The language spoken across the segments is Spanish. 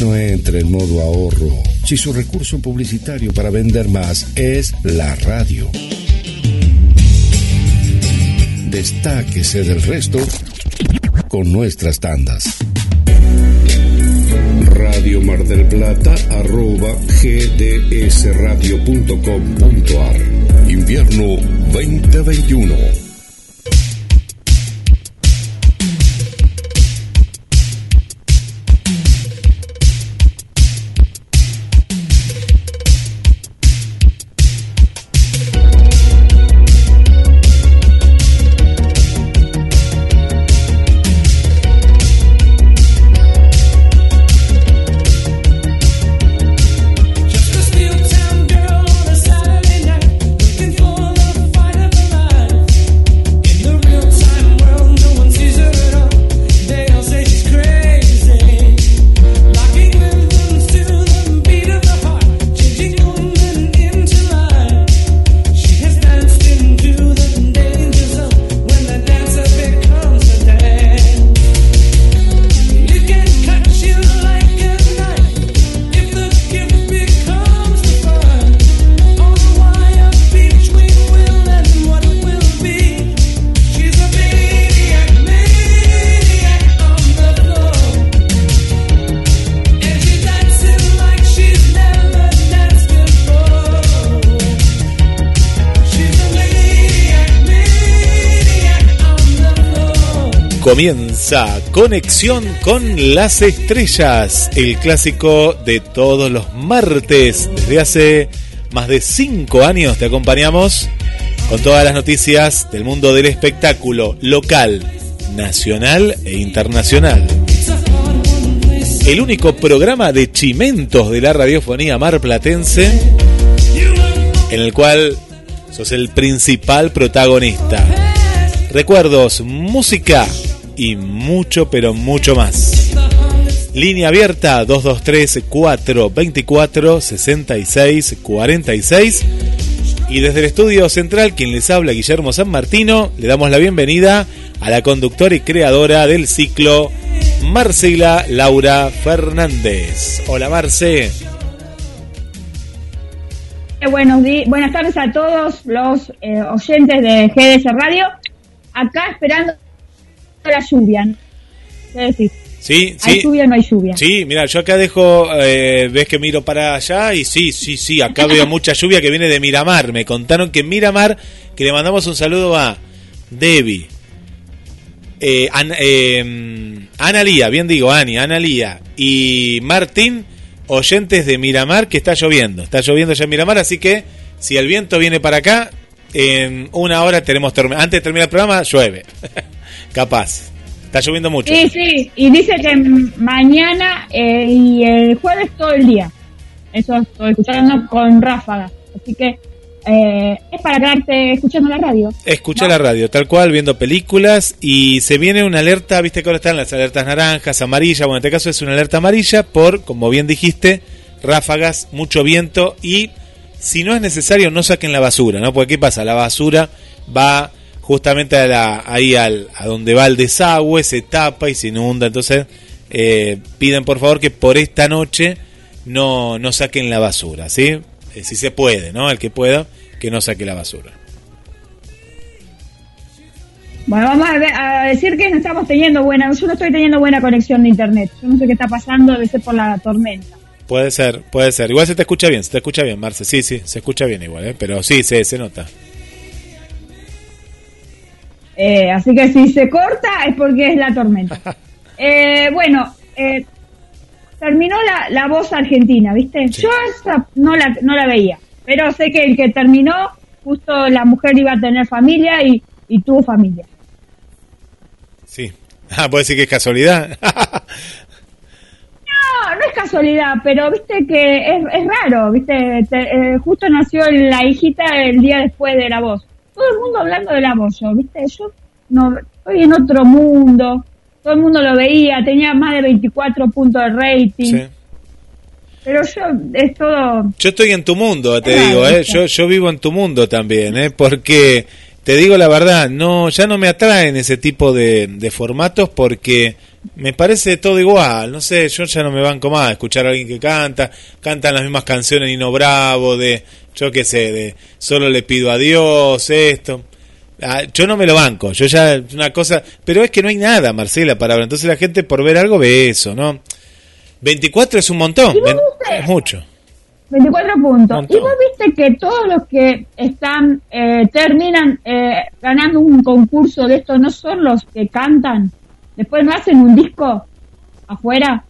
No entre en modo ahorro si su recurso publicitario para vender más es la radio. Destáquese del resto con nuestras tandas. Radio Mar del Plata arroba gdsradio.com.ar Invierno 2021 Comienza Conexión con las Estrellas, el clásico de todos los martes. Desde hace más de cinco años te acompañamos con todas las noticias del mundo del espectáculo local, nacional e internacional. El único programa de chimentos de la radiofonía marplatense en el cual sos el principal protagonista. Recuerdos, música y mucho, pero mucho más. Línea abierta 223-424-6646. Y desde el estudio central, quien les habla, Guillermo San Martino, le damos la bienvenida a la conductora y creadora del ciclo, Marcela Laura Fernández. Hola, Marce. Eh, buenos buenas tardes a todos los eh, oyentes de GDS Radio. Acá esperando la lluvia. Sí, sí. ¿Hay lluvia o no hay lluvia? Sí, mira, yo acá dejo, eh, ves que miro para allá y sí, sí, sí, acá veo mucha lluvia que viene de Miramar. Me contaron que en Miramar, que le mandamos un saludo a Debbie, eh, eh, Ana Lía, bien digo, Ani, Ana Lía y Martín, oyentes de Miramar, que está lloviendo. Está lloviendo ya en Miramar, así que si el viento viene para acá, en una hora tenemos. Antes de terminar el programa, llueve. Capaz. Está lloviendo mucho. Sí, sí. Y dice que mañana eh, y el jueves todo el día. Eso estoy escuchando con ráfagas. Así que eh, es para quedarte escuchando la radio. Escucha la radio, tal cual, viendo películas y se viene una alerta, viste que ahora están las alertas naranjas, amarillas, bueno, en este caso es una alerta amarilla por, como bien dijiste, ráfagas, mucho viento y si no es necesario no saquen la basura, ¿no? Porque ¿qué pasa? La basura va justamente a ahí al, a donde va el desagüe, se tapa y se inunda. Entonces, eh, piden por favor que por esta noche no, no saquen la basura, ¿sí? Eh, si se puede, ¿no? El que pueda, que no saque la basura. Bueno, vamos a, decir que no estamos teniendo buena, yo no estoy teniendo buena conexión de internet. Yo no sé qué está pasando, debe ser por la tormenta. Puede ser, puede ser. Igual se te escucha bien, se te escucha bien, Marce. Sí, sí, se escucha bien igual, ¿eh? pero sí, se, se nota. Eh, así que si se corta es porque es la tormenta. Eh, bueno, eh, terminó la, la, voz argentina, ¿viste? Yo esa no la, no la veía, pero sé que el que terminó, justo la mujer iba a tener familia y, y tuvo familia. Sí. Ah, puede decir que es casualidad. no, no es casualidad, pero viste que es, es raro, viste, justo nació la hijita el día después de la voz todo el mundo hablando del aborto, ¿viste? Yo no estoy en otro mundo, todo el mundo lo veía, tenía más de 24 puntos de rating. Sí. Pero yo es todo... Yo estoy en tu mundo, te digo, ¿eh? Yo, yo vivo en tu mundo también, ¿eh? Porque te digo la verdad, no ya no me atraen ese tipo de, de formatos porque me parece todo igual, no sé, yo ya no me banco más escuchar a alguien que canta, cantan las mismas canciones Nino Bravo, de, yo qué sé, de solo le pido a Dios, esto. Ah, yo no me lo banco, yo ya una cosa, pero es que no hay nada, Marcela, para. Entonces la gente por ver algo ve eso, ¿no? 24 es un montón, es mucho. 24 puntos. Y vos viste que todos los que están, eh, terminan eh, ganando un concurso de esto, no son los que cantan. Después no hacen un disco afuera.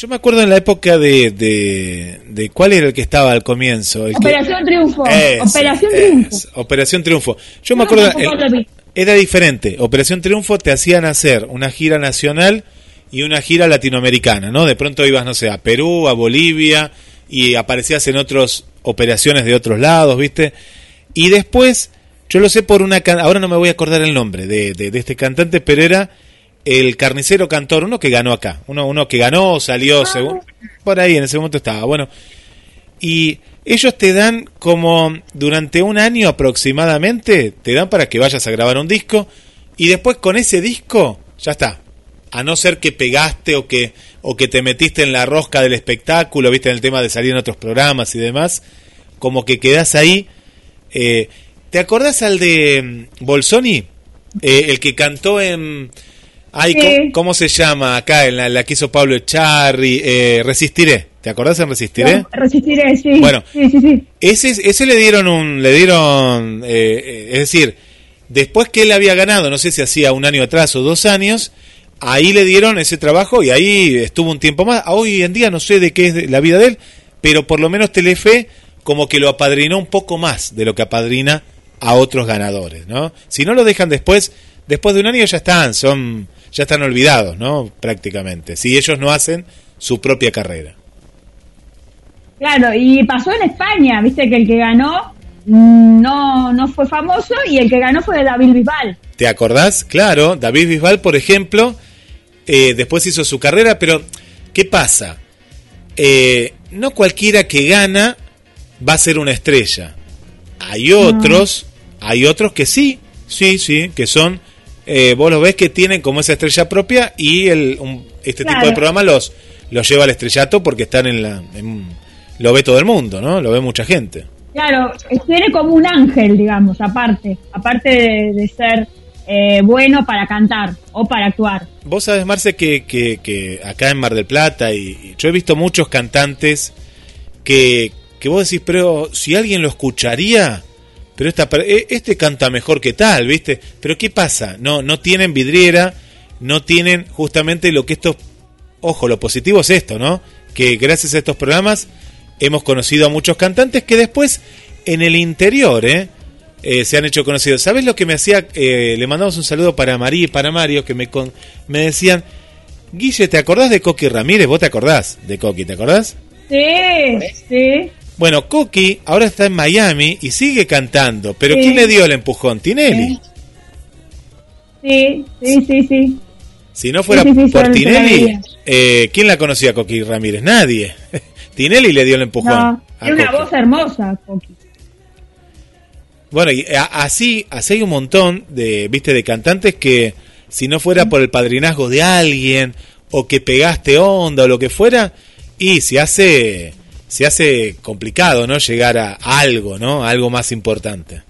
Yo me acuerdo en la época de, de, cuál era el que estaba al comienzo. Operación Triunfo. Operación Triunfo. Operación Triunfo. Yo me acuerdo, era diferente. Operación Triunfo te hacían hacer una gira nacional y una gira latinoamericana, ¿no? De pronto ibas, no sé, a Perú, a Bolivia y aparecías en otras operaciones de otros lados, ¿viste? Y después, yo lo sé por una... Ahora no me voy a acordar el nombre de, de, de este cantante, pero era el carnicero cantor, uno que ganó acá, uno, uno que ganó, salió, según, por ahí en ese momento estaba, bueno, y ellos te dan como durante un año aproximadamente, te dan para que vayas a grabar un disco, y después con ese disco, ya está, a no ser que pegaste o que, o que te metiste en la rosca del espectáculo, viste en el tema de salir en otros programas y demás, como que quedas ahí. Eh, ¿Te acordás al de mm, Bolsoni? Eh, el que cantó en Ay, ¿cómo, se llama acá en la, que hizo Pablo Echarri? Eh, Resistiré. ¿Te acordás en Resistiré? resistiré, sí. Bueno, Ese, ese le dieron un, le dieron, eh, eh, es decir, después que él había ganado, no sé si hacía un año atrás o dos años, ahí le dieron ese trabajo y ahí estuvo un tiempo más. Hoy en día no sé de qué es la vida de él, pero por lo menos Telefe como que lo apadrinó un poco más de lo que apadrina a otros ganadores, ¿no? Si no lo dejan después, después de un año ya están, son ya están olvidados, ¿no? Prácticamente, si ellos no hacen su propia carrera. Claro, y pasó en España, viste que el que ganó no, no fue famoso y el que ganó fue David Bisbal. ¿Te acordás? Claro, David Bisbal, por ejemplo, eh, después hizo su carrera, pero ¿qué pasa? Eh, no cualquiera que gana va a ser una estrella. Hay otros, hay otros que sí, sí, sí, que son eh, vos lo ves que tienen como esa estrella propia y el, este tipo de programa los, los lleva al estrellato porque están en la... lo ve todo el mundo, ¿no? Lo ve mucha gente. Claro, tiene como un ángel, digamos, aparte, aparte de, ser eh, bueno para cantar o para actuar. Vos sabés, Marce, que, que, acá en Mar del Plata, y, yo he visto muchos cantantes que, que vos decís, pero si alguien lo escucharía, pero esta, e, este canta mejor que tal, ¿viste? Pero ¿qué pasa? No, no tienen vidriera, no tienen justamente lo que estos, ojo, lo positivo es esto, ¿no? Que gracias a estos programas hemos conocido a muchos cantantes que después en el interior, ¿eh? eh se han hecho conocidos. ¿Sabes lo que me hacía? Eh, le mandamos un saludo para María y para Mario, que me, con, me decían, Guille, ¿te acordás de Coqui Ramírez? ¿Vos te acordás de Coqui? ¿Te acordás? Sí, sí. Bueno, Cookie ahora está en Miami y sigue cantando, pero ¿quién le dio el empujón? ¿Tinelli? Sí, sí, sí, sí. Si no fuera por Tinelli, eh, ¿quién la conocía a Coqui Ramírez? Nadie. Tinelli le dio el empujón. No, tiene una voz hermosa, Coqui. Bueno, y así, así hay un montón de, viste, de cantantes que si no fuera por el padrinazgo de alguien o que pegaste onda o lo que fuera, y se hace se hace complicado, ¿no? Llegar a algo, ¿no? algo más importante.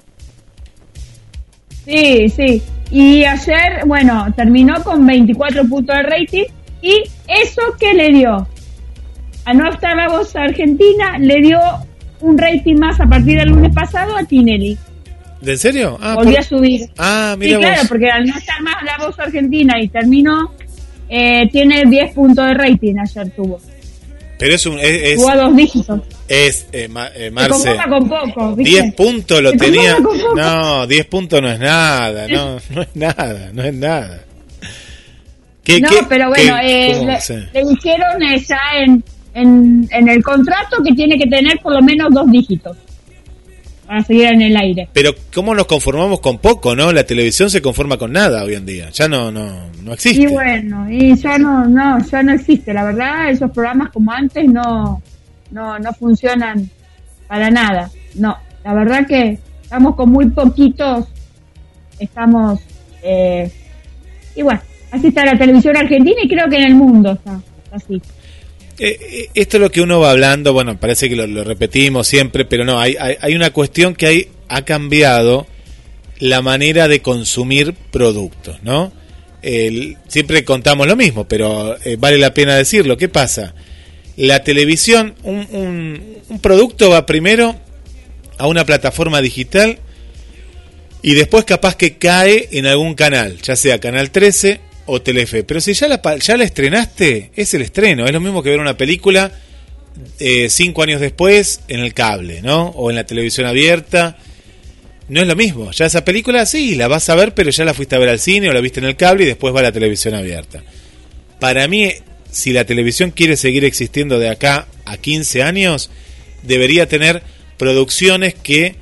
Sí, sí. Y ayer, bueno, terminó con 24 puntos de rating. ¿Y eso qué le dio? A no estar la voz argentina, le dio un rating más a partir del lunes pasado a Tinelli. ¿De serio? Ah, Volvió a subir. Ah, mira. Sí, claro, porque al no estar más la voz argentina y terminó, eh, tiene 10 puntos de rating ayer tuvo. Pero es un. Es, dos dígitos. Es, eh, eh Marce. con poco. 10 puntos lo tenía. No, 10 puntos no es nada. No, no es nada. No es nada. ¿Qué, no, pero bueno, eh, le, dijeron ya en, en, en el contrato que tiene que tener por lo menos dos dígitos para seguir en el aire. Pero ¿cómo nos conformamos con poco, no? La televisión se conforma con nada hoy en día, ya no no no existe. Y bueno, y ya no no ya no existe, la verdad, esos programas como antes no no no funcionan para nada. No, la verdad que estamos con muy poquitos estamos eh, y bueno, Así está la televisión argentina y creo que en el mundo está así. Eh, eh, esto es lo que uno va hablando, bueno, parece que lo, repetimos siempre, pero no, hay, hay, una cuestión que hay, ha cambiado la manera de consumir productos, ¿no? siempre contamos lo mismo, pero eh, vale la pena decirlo. ¿Qué pasa? La televisión, un, un producto va primero a una plataforma digital y después capaz que cae en algún canal, ya sea Canal 13 o Telefe. Pero si ya la, ya la estrenaste, es el estreno. Es lo mismo que ver una película eh, cinco años después en el cable, ¿no? O en la televisión abierta. No es lo mismo. Ya esa película sí, la vas a ver, pero ya la fuiste a ver al cine o la viste en el cable y después va a la televisión abierta. Para mí, si la televisión quiere seguir existiendo de acá a 15 años, debería tener producciones que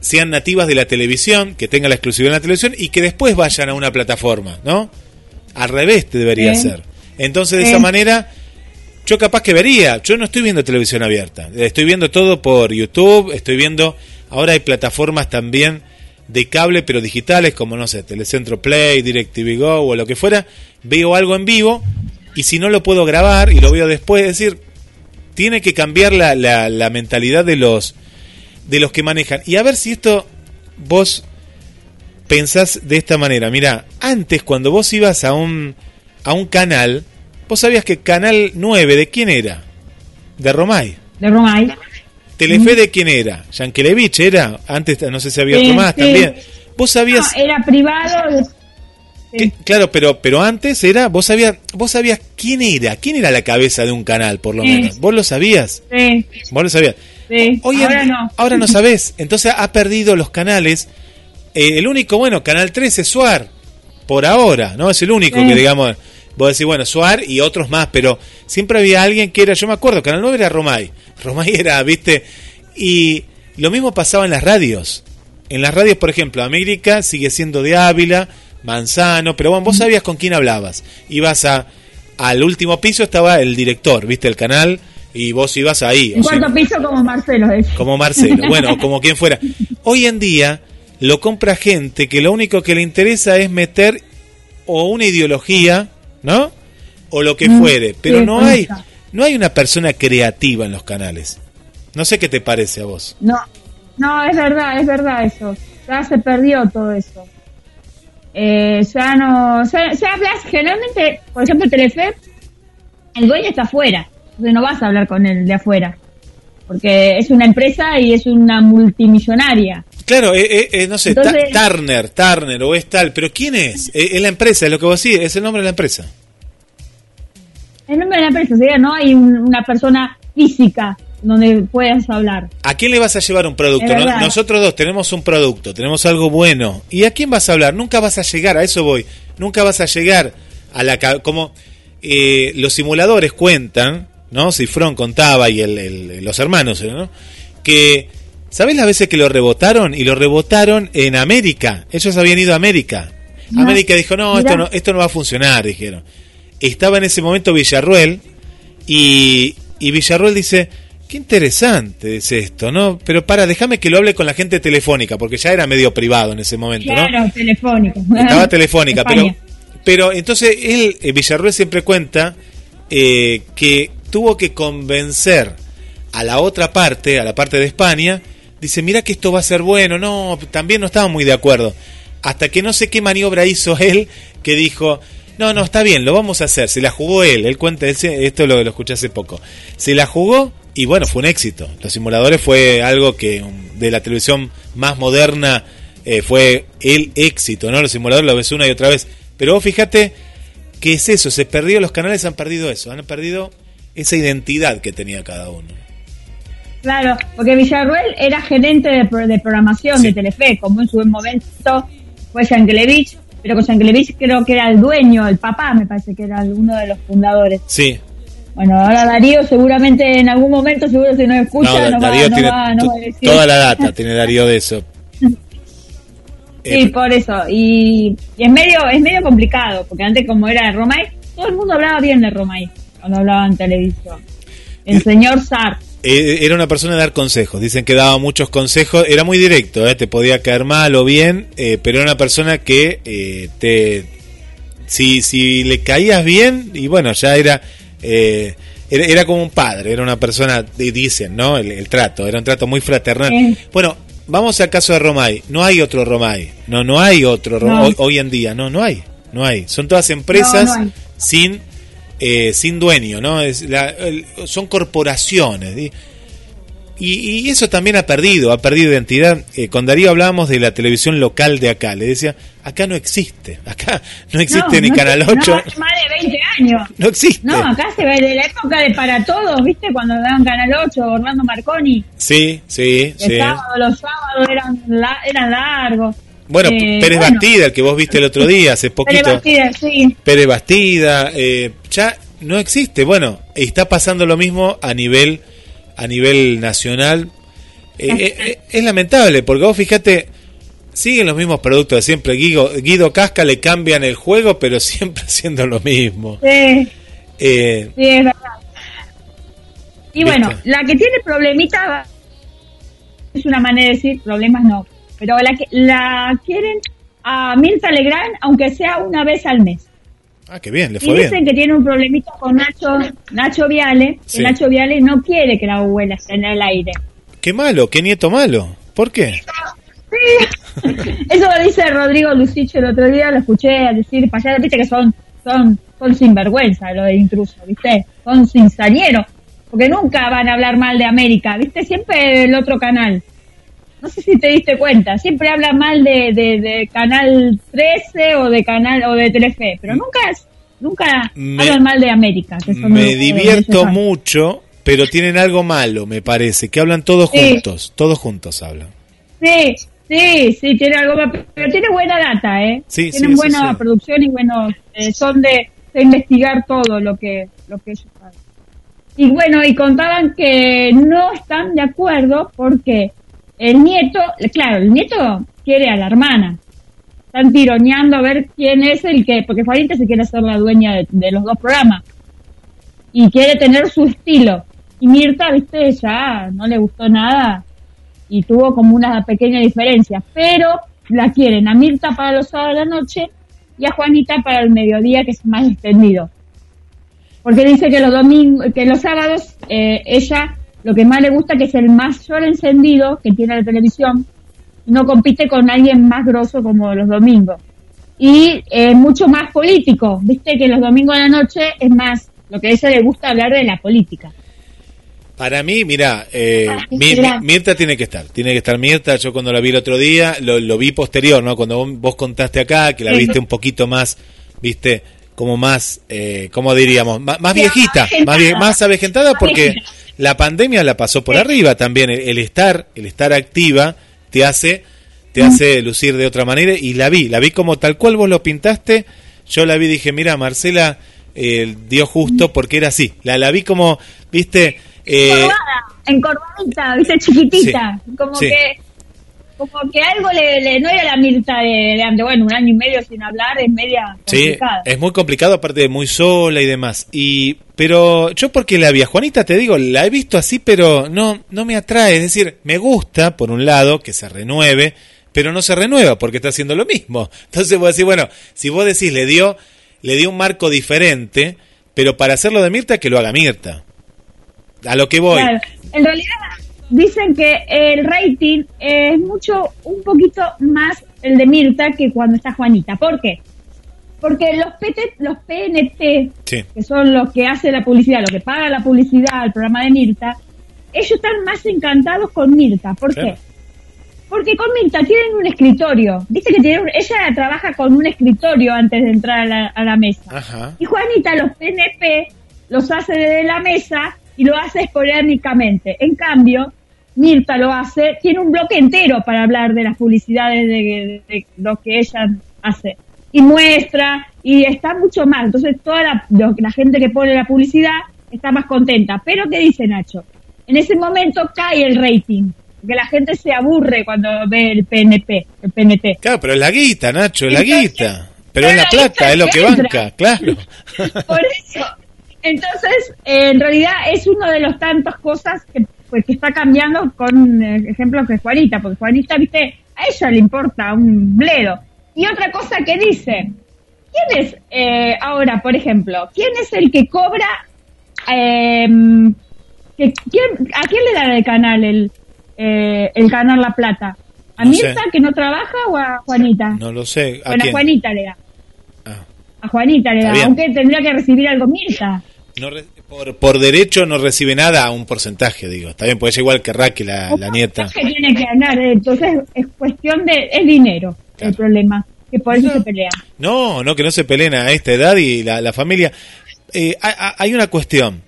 sean nativas de la televisión, que tengan la exclusividad en la televisión y que después vayan a una plataforma, ¿no? Al revés te debería ser. Entonces, de esa manera, yo capaz que vería. Yo no estoy viendo televisión abierta. Estoy viendo todo por YouTube. Estoy viendo. Ahora hay plataformas también de cable, pero digitales, como no sé, Telecentro Play, DirecTV Go o lo que fuera. Veo algo en vivo y si no lo puedo grabar y lo veo después, es decir, tiene que cambiar la, la, la mentalidad de los de los que manejan. Y a ver si esto vos pensás de esta manera. Mira, antes cuando vos ibas a un, a un canal, vos sabías que Canal 9 de quién era? De Romay. De Romay. Telefe de quién era? Yankelevich era, antes no sé si había otro más también. Vos sabías... No, era privado. Claro, pero pero antes era, vos sabías, vos sabías quién era, quién era la cabeza de un canal, por lo menos. Vos lo sabías. Sí. Vos lo sabías. Sí. ahora no. Ahora no sabés. Entonces ha perdido los canales eh, el único, bueno, Canal 3 es Suar, por ahora, ¿no? Es el único que, digamos, vos decís, bueno, Suar y otros más, pero siempre había alguien que era, yo me acuerdo, Canal 9 era Romay, Romay era, viste, y lo mismo pasaba en las radios. En las radios, por ejemplo, América sigue siendo de Ávila, Manzano, pero bueno, vos sabías con quién hablabas. Ibas a, al último piso, estaba el director, viste, el canal, y vos ibas ahí. En cuarto piso como Marcelo. Como Marcelo, bueno, como quien fuera. Hoy en día lo compra gente que lo único que le interesa es meter o una ideología, ¿no? O lo que mm, fuere, pero no hay no hay una persona creativa en los canales. No sé qué te parece a vos. No, no, es verdad, es verdad eso. Ya se perdió todo eso. Eh, ya no, se, se habla generalmente, por ejemplo, Telefe, el dueño está afuera, entonces no vas a hablar con él de afuera, porque es una empresa y es una multimillonaria. Claro, eh, eh, eh, no sé, Turner, Turner o es tal, pero ¿quién es? es la empresa, es lo que vos decís, es el nombre de la empresa. El nombre de la empresa, o sea, no hay una persona física donde puedas hablar. ¿A quién le vas a llevar un producto? nosotros dos tenemos un producto, tenemos algo bueno. ¿Y a quién vas a hablar? Nunca vas a llegar, a eso voy. Nunca vas a llegar a la... Como los simuladores cuentan, ¿no? Cifrón contaba y el, los hermanos, ¿no? Que ¿Sabés las veces que lo rebotaron? Y lo rebotaron en América. Ellos habían ido a América. América dijo, no esto, no, esto no va a funcionar, dijeron. Estaba en ese momento Villarruel y, y Villarruel dice, qué interesante es esto, ¿no? Pero para, déjame que lo hable con la gente telefónica, porque ya era medio privado en ese momento, claro, telefónica. Estaba telefónica, pero, pero entonces él, eh, Villarruel siempre cuenta eh, que tuvo que convencer a la otra parte, a la parte de España, dice, mira que esto va a ser bueno, no, también no estaba muy de acuerdo. Hasta que no sé qué maniobra hizo él que dijo, no, no, está bien, lo vamos a hacer. Se la jugó él, él cuenta, esto lo, lo escuché hace poco. Se la jugó y bueno, fue un éxito. Los simuladores fue algo que um, de la televisión más moderna eh, fue el éxito, ¿no? Los simuladores lo ves una y otra vez. Pero vos fíjate que es eso, se perdió, los canales han perdido eso, han perdido esa identidad que tenía cada uno. Claro, porque Villarruel era gerente de, programación de Telefe, como en su momento fue Yankelevich, pero con Yankelevich creo que era el dueño, el papá me parece que era uno de los fundadores. Sí. Bueno, ahora Darío seguramente en algún momento, seguro si no escucha, no, va, no a decir. Toda la data tiene Darío de eso. Sí, eh, por eso. Y, es medio es medio complicado, porque antes como era Romay, todo el mundo hablaba bien de Romay cuando hablaba en televisión. El señor Sartre eh, era una persona de dar consejos. Dicen que daba muchos consejos. Era muy directo, ¿eh? te podía caer mal o bien, eh, pero era una persona que te, si, si le caías bien, y bueno, ya era, eh, era, era como un padre, era una persona, di- dicen, ¿no? El, el trato, era un trato muy fraternal. Sí. Bueno, vamos al caso de Romay. No hay otro Romay. No, no hay otro Ro- No. hoy, hoy en día. No, no hay. No hay. Son todas empresas No, no hay. sin eh, sin dueño, ¿no? Es la- el- son corporaciones. ¿sí? Y, y eso también ha perdido, ha perdido identidad. Eh, con Darío hablábamos de la televisión local de acá. Le decía, acá no existe. Acá no existe No, ni no Canal sé, 8. No, hace más de 20 años. No existe. No, acá se ve de la época de Para Todos, ¿viste? Cuando daban Canal 8, Orlando Marconi. Sí, sí, El sí. sábado, los sábados eran, la- eran largos. Bueno, Eh, Pérez bueno, Bastida, el que vos viste el otro día, hace poquito. Pérez Bastida, sí. Pérez Bastida, eh, ya no existe. Bueno, está pasando lo mismo a nivel a nivel nacional. Eh, eh, eh, es lamentable, porque vos fíjate, siguen los mismos productos de siempre. Guido, Guido Casca le cambian el juego, pero siempre haciendo lo mismo. Sí, sí, es verdad. Y ¿Viste? bueno, la que tiene problemitas es una manera de decir problemas no. Pero la la quieren a Mirta Legrand, aunque sea una vez al mes. ah, qué bien, le Y fue dicen bien. que tiene un problemita con Nacho, Nacho Viale, que. Nacho Viale no quiere que la abuela esté en el aire. Qué malo, qué nieto malo. ¿Por qué? Sí. Eso lo dice Rodrigo Lucicho el otro día, lo escuché decir para allá, viste que son, son, son sinvergüenza lo de intruso, viste, son cinzañeros, porque nunca van a hablar mal de América, viste, siempre el otro canal. No sé si te diste cuenta, siempre hablan mal de, de, de Canal 13 o de Canal o de Telefe, pero nunca nunca Me- hablan mal de América. Que son Me los- divierto mucho, pero tienen algo malo, me parece, que hablan todos Sí. juntos, todos juntos hablan. Sí, sí, sí, tiene algo más, pero tiene buena data, ¿eh? Sí, Tienen buena producción y buenos, eh, son de, de investigar todo lo que, lo que ellos saben. Y bueno, y contaban que no están de acuerdo porque el nieto, claro, el nieto quiere a la hermana. Están tironeando a ver quién es el que, porque Juanita se quiere ser la dueña de, de los dos programas. Y quiere tener su estilo. Y Mirta, viste, ya no le gustó nada y tuvo como una pequeña diferencia, pero la quieren a Mirta para los sábados de la noche y a Juanita para el mediodía, que es más extendido. Porque dice que los domingos, que los sábados, eh, ella lo que más le gusta que es el mayor encendido que tiene la televisión, no compite con alguien más grosso como los domingos. Y eh, mucho más político, viste que los domingos de la noche es más, lo que a ella le gusta hablar de la política. Para mí, mira, eh, Ah. Mirta tiene que estar, tiene que estar Mirta. Yo cuando la vi el otro día, lo, lo vi posterior, ¿no? Cuando vos, contaste acá, que la viste un poquito más, viste, como más, eh, ¿cómo diríamos? Más, viejita, más, vie- más avejentada porque. La pandemia la pasó por Sí. arriba también. El, el estar, el estar activa te hace, te hace lucir de otra manera y la vi, la vi como tal cual vos lo pintaste. Yo la vi y dije, mira, Marcela eh, dio justo porque era así. La, la vi como, viste, eh, encorvada, encorvadita, viste, chiquitita, como sí. que como que algo le, le- no era la Mirta de, de antes, bueno, un año y medio sin hablar es media Sí, complicada. es muy complicado, aparte de muy sola y demás. Y, pero yo porque la vi a Juanita, te digo, la he visto así, pero no, no me atrae. Es decir, me gusta, por un lado, que se renueve, pero no se renueva porque está haciendo lo mismo. Entonces voy a decir, bueno, si vos decís, le dio, le dio un marco diferente, pero para hacerlo de Mirta, que lo haga Mirta. A lo que voy. Claro. En realidad dicen que el rating es mucho, un poquito más el de Mirta que cuando está Juanita. ¿Por qué? Porque los, PT, los PNT, Sí. que son los que hacen la publicidad, los que pagan la publicidad al programa de Mirta, ellos están más encantados con Mirta. ¿Por Claro. qué? Porque con Mirta tienen un escritorio. Dice que tiene ella trabaja con un escritorio antes de entrar a la, a la mesa. Ajá. Y Juanita los PNP los hace desde la mesa y lo hace esporádicamente. En cambio, Mirta lo hace, tiene un bloque entero para hablar de las publicidades de, de- de lo que ella hace. Y muestra, y está mucho más. Entonces toda la, lo- la gente que pone la publicidad está más contenta. Pero ¿qué dice Nacho? En ese momento cae el rating, porque la gente se aburre cuando ve el PNP, el PNT. Claro, pero es la guita, Nacho, es la guita. Pero es la la plata, es lo que entra. banca, claro. Por eso. Entonces, en realidad es uno de los tantas cosas que, pues, que está cambiando con eh, ejemplos que Juanita, porque Juanita, viste, a ella le importa un bledo. Y otra cosa que dice, ¿quién es eh, ahora, por ejemplo, quién es el que cobra, eh, que, quién, a quién le da el canal el, eh, el canal La Plata? ¿A No Mirta sé. que no trabaja o a Juanita? No lo sé. ¿A bueno, a? Juanita le da. Ah. A Juanita le da, aunque tendría que recibir algo Mirta. No re- por, por derecho no recibe nada a un porcentaje, digo. Está bien, pues es igual que Raquel, la, la nieta. que tiene que ganar, eh, entonces es cuestión de, es dinero Claro. el problema, que por eso se pelean. No, no, que no se peleen a esta edad y la, la familia. Eh, ha- ha- hay una cuestión.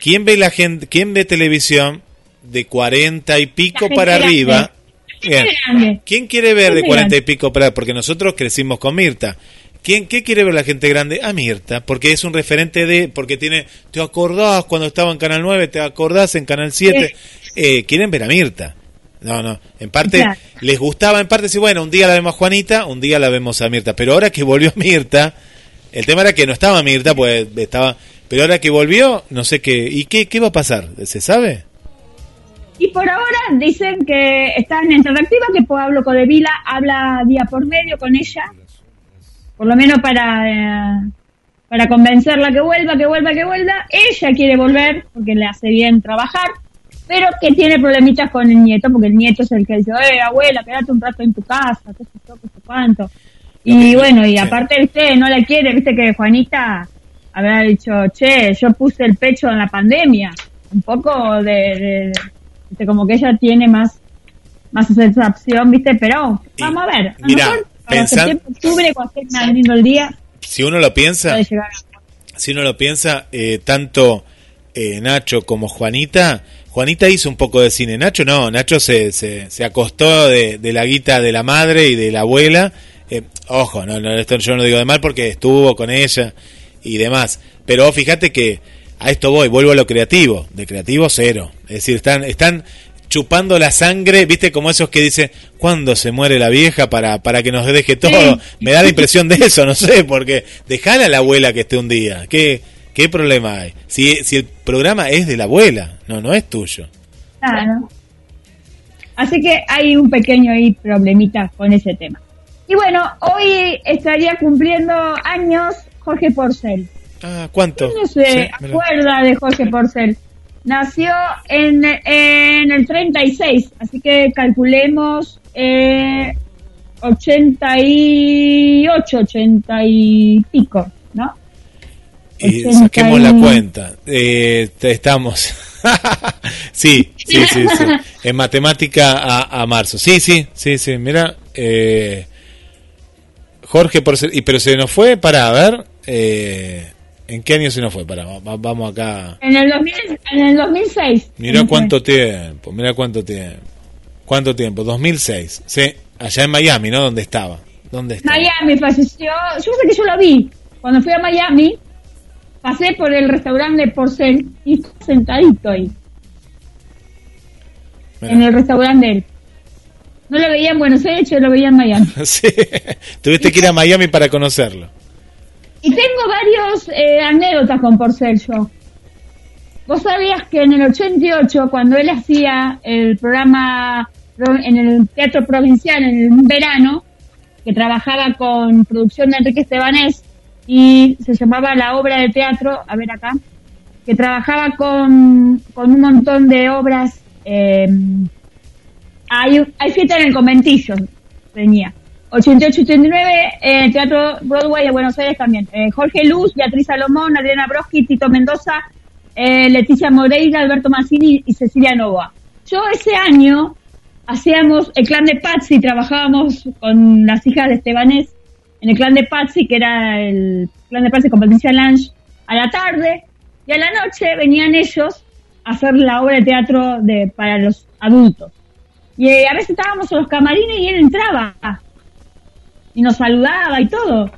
¿Quién ve la gente, quién ve televisión de 40 y pico para grande. arriba? Bien. ¿Quién quiere ver de Gente 40 y grande. pico para Porque nosotros crecimos con Mirta. ¿Quién, ¿Qué quiere ver la gente grande? A Mirta, porque es un referente de, porque tiene, te acordás cuando estaba en Canal 9, te acordás en Canal 7, eh, quieren ver a Mirta. No, no, en parte Claro. les gustaba, en parte sí, bueno, un día la vemos a Juanita, un día la vemos a Mirta, pero ahora que volvió Mirta, el tema era que no estaba Mirta, pues estaba, pero ahora que volvió, no sé qué, ¿y qué, qué va a pasar? ¿Se sabe? Y por ahora dicen que están en interactiva, que Pablo Codevila habla día por medio con ella, por lo menos para, eh, para convencerla que vuelva, que vuelva, que vuelva. Ella quiere volver porque le hace bien trabajar, pero que tiene problemitas con el nieto, porque el nieto es el que dice, eh, abuela, quédate un rato en tu casa, qué sé yo, qué sé cuánto. Y bueno, y aparte usted no la quiere, viste que Juanita habrá dicho, che, yo puse el pecho en la pandemia. Un poco de, de- viste, como que ella tiene más, más sensación, viste, pero vamos a ver. A mira, mejor para pensan- septiembre, octubre, cuando esté más lindo el día, Si uno lo piensa, si uno lo piensa, eh, tanto eh, Nacho como Juanita, Juanita hizo un poco de cine. Nacho no, Nacho se, se, se acostó de, de la guita de la madre y de la abuela. Eh, ojo, no, no, esto yo no digo de mal porque estuvo con ella y demás. Pero fíjate que a esto voy, vuelvo a lo creativo. De creativo cero. Es decir, están, están chupando la sangre, viste como esos que dicen, ¿cuándo se muere la vieja para, para que nos deje todo? Me da la impresión de eso, no sé, porque dejala a la abuela que esté un día. ¿Qué, qué problema hay? Si, si el programa es de la abuela, no, no es tuyo. Claro. Así que hay un pequeño ahí problemita con ese tema. Y bueno, hoy estaría cumpliendo años Jorge Porcel. Ah, ¿cuánto? ¿Quién no se Sí, me lo- acuerda de Jorge Porcel? Nació en, en el 36, así que calculemos eh, 88, 80 y pico, ¿no? Y 80 saquemos la cuenta. Eh, te- estamos. sí, sí, sí, sí. En matemática a, a marzo. Sí, sí, sí, sí. Mira, eh, Jorge, por ser, y pero se nos fue para a ver. Eh, ¿En qué año se nos fue? Para, va- vamos acá. En el, 2000, en el 2006. Mira cuánto tiempo, mira cuánto tiempo. ¿Cuánto tiempo? 2006. Sí, allá en Miami, ¿no? ¿Dónde estaba? ¿Dónde estaba? Miami falleció. Yo sé que yo lo vi. Cuando fui a Miami, pasé por el restaurante de Porcel y está sentadito ahí, Mirá. en el restaurante de él. No lo veía en Buenos Aires, yo lo veía en Miami. Sí, tuviste que ir a Miami para conocerlo. Y tengo varios eh, anécdotas con Porcel yo. Vos sabías que en el 88, cuando él hacía el programa pro- en el Teatro Provincial en el verano, que trabajaba con producción de Enrique Estebanés y se llamaba La Obra de Teatro, a ver acá, que trabajaba con, con un montón de obras. eh, hay, hay fiesta en el conventillo, venía. 88-89, eh, Teatro Broadway de Buenos Aires también. Eh, Jorge Luz, Beatriz Salomón, Adriana Broski, Tito Mendoza, eh, Leticia Moreira, Alberto Massini y Cecilia Novoa. Yo ese año hacíamos el clan de Patsy, trabajábamos con las hijas de Estebanés en el clan de Patsy, que era el clan de Patsy con Patricia Lange, a la tarde, y a la noche venían ellos a hacer la obra de teatro de, para los adultos. Y eh, a veces estábamos en los camarines y él entraba y nos saludaba y todo.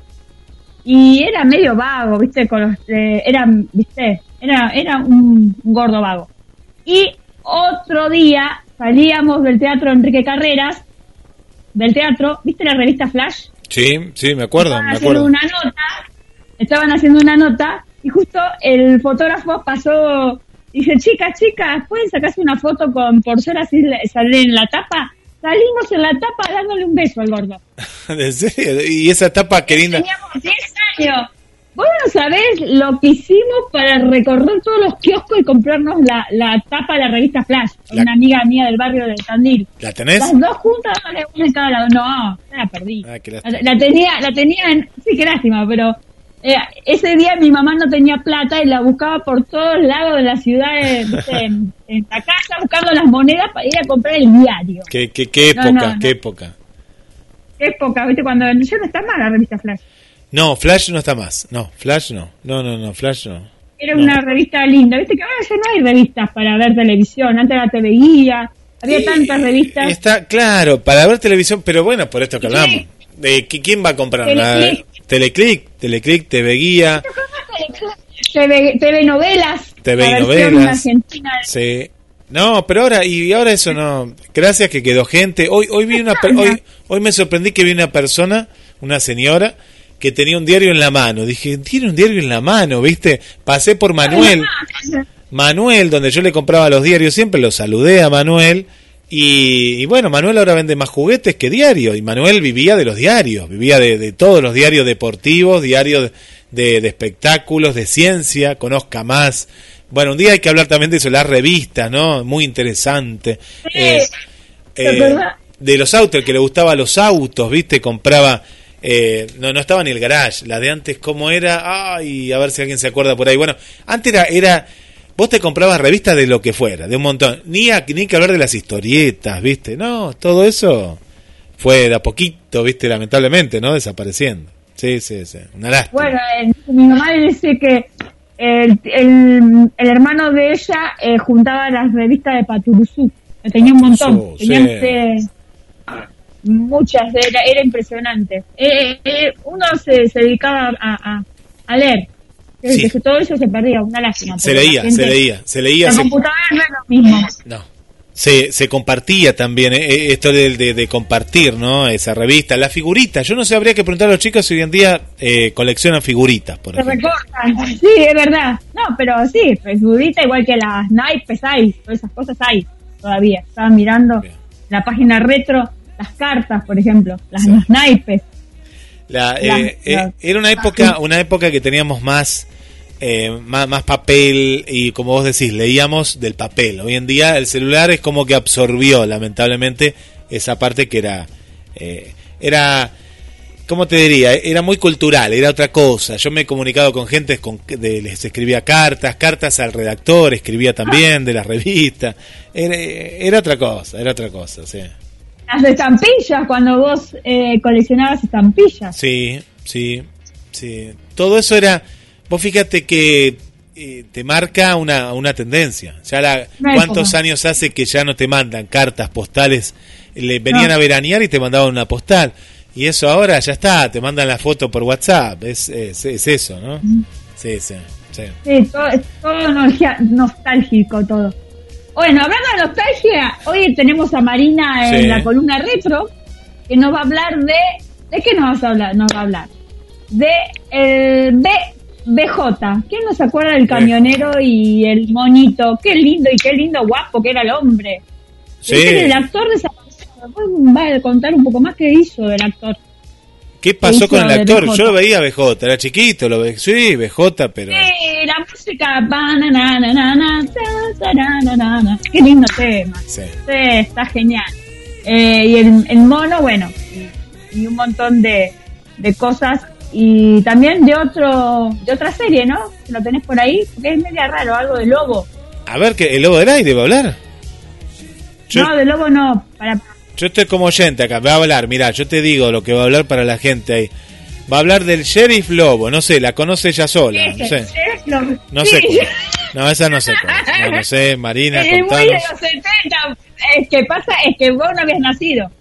Y era medio vago, ¿viste? Con los, eh, era, ¿viste? Era, era un, un gordo vago. Y otro día salíamos del teatro Enrique Carreras, del teatro, ¿viste la revista Flash? Sí, sí, me acuerdo, estaban me haciendo acuerdo. una nota, estaban haciendo una nota y justo el fotógrafo pasó, dice, chicas, chicas, ¿pueden sacarse una foto con Porcel así le- salir en la tapa? Salimos en la tapa dándole un beso al gordo. ¿En serio? ¿Y esa tapa qué linda? Teníamos 10 años. Vos no sabés lo que hicimos para recorrer todos los kioscos y comprarnos la, la tapa de la revista Flash. La- Una amiga mía del barrio de Tandil. ¿La tenés? Las dos juntas, dándole una en cada lado. No, la perdí. Ah, qué La, lástima. la tenía, la tenía en, sí, qué lástima, pero eh, ese día mi mamá no tenía plata y la buscaba por todos lados de la ciudad, en, en la casa, buscando las monedas para ir a comprar el diario. ¿Qué, qué, qué No, época? no, no. ¿Qué época? Qué época, viste, cuando ya no está mal la revista Flash. No, Flash no está más. No, Flash no. No, no, no, Flash no. Era una revista linda, viste que ahora ya no hay revistas para ver televisión, antes la TV Guía, había tantas revistas. Está claro, para ver televisión, pero bueno, por esto que hablamos. De, ¿qui- ¿Quién va a comprar? Teleclick. Teleclick, Teleclick, TV Guía. TV, TV novelas, TV novelas. Sí. No, pero ahora y ahora eso no. Gracias que quedó gente. Hoy hoy vi una hoy hoy me sorprendí que vi una persona, una señora que tenía un diario en la mano. Dije, "Tiene un diario en la mano", ¿viste? Pasé por Manuel, Manuel donde yo le compraba los diarios, siempre lo saludé a Manuel y, y bueno, Manuel ahora vende más juguetes que diarios y Manuel vivía de los diarios, vivía de, de todos los diarios deportivos, diarios de, de espectáculos, de ciencia, conozca más. Bueno, un día hay que hablar también de eso, las revistas, ¿no? Muy interesante. Sí, Eh, verdad. de los autos, el que le gustaba los autos, ¿viste? Compraba, eh, no, no estaba ni el garage, la de antes, ¿cómo era? Ay, a ver si alguien se acuerda por ahí. Bueno, antes era, era vos te comprabas revistas de lo que fuera, de un montón. Ni, a- ni que hablar de las historietas, ¿viste? No, todo eso fue de a poquito, ¿viste? Lamentablemente, ¿no? Desapareciendo. Sí, sí, sí. Una lástima. Bueno, eh, mi mamá dice que el, el, el hermano de ella eh, juntaba las revistas de Paturuzú, tenía un montón, tenía sí. este, muchas, era, era impresionante. Eh, eh, uno se, se dedicaba a, a, a leer, Sí. que todo eso se perdía, una lástima. se la leía, gente- se leía, se leía. La se- computadora no es lo mismo. No. Se, se compartía también, eh, eh, esto de, de- de compartir, ¿no? Esa revista, la figurita. Yo no sé, habría que preguntar a los chicos si hoy en día eh, coleccionan figuritas, por Se ejemplo. recortan, sí, es verdad. No, pero sí, figurita igual que las naipes hay, todas esas cosas hay todavía. Estaba mirando Bien. la página retro, las cartas, por ejemplo, las, Sí. los naipes. La, eh, eh, era una época, una época que teníamos más, eh, más, más papel y como vos decís, leíamos del papel. Hoy en día el celular es como que absorbió, lamentablemente, esa parte que era, eh, era, ¿cómo te diría? Era muy cultural, era otra cosa. Yo me he comunicado con gente, con, de, les escribía cartas, cartas al redactor, escribía también de la revista. Era, era otra cosa, era otra cosa, sí. Las estampillas, cuando vos eh, coleccionabas estampillas. Sí, sí, sí. Todo eso era. Vos fíjate que eh, te marca una, una tendencia. Ya la, ¿Cuántos época. años hace que ya no te mandan cartas postales? Le venían No. a veranear y te mandaban una postal. Y eso ahora ya está, te mandan la foto por WhatsApp. Es, es, es eso, ¿no? Sí, sí, sí. Sí, todo, es todo nostálgico todo. Bueno, hablando de nostalgia, hoy tenemos a Marina en Sí. la columna retro, que nos va a hablar de... ¿De qué nos vas a hablar? Nos va a hablar de el B, BJ. ¿Quién nos acuerda del camionero y el monito? Qué lindo y qué lindo guapo que era el hombre. Sí. El actor va a contar un poco más qué hizo del actor. ¿Qué pasó con el actor? BJ? Yo lo veía BJ, era chiquito, lo ve, sí, BJ, pero... Sí, la música. Qué lindo tema. Sí. Sí, está genial. Eh, y el, el mono, bueno, y, y un montón de, de cosas. Y también de otro de otra serie, ¿no? Lo tenés por ahí, porque es media raro, algo de lobo. A ver, que ¿el lobo del aire va a hablar? Yo- No, de lobo no. Para, Yo estoy como oyente acá, va a hablar, mira, yo te digo lo que va a hablar para la gente ahí. Va a hablar del sheriff Lobo, no sé, la conoce ella sola, no sé. No sé cuál. No, esa no sé cuál. No, no sé, Marina, Es muy de los 70. Es que pasa, es que vos no habías nacido.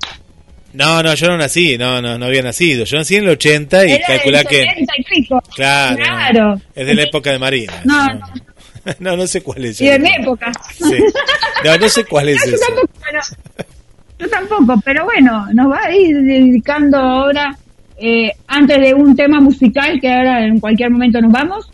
No, no, yo no nací, no, no, no había nacido. Yo nací en el 80 y Era calculá del que... 70 y pico. Claro, Claro. es de la época de Marina. No, no, no, no sé cuál es. Y de mi época. Sí. No, no sé cuál es yo ese. tampoco, yo tampoco, pero bueno, nos va a ir dedicando ahora, eh, antes de un tema musical que ahora en cualquier momento nos vamos,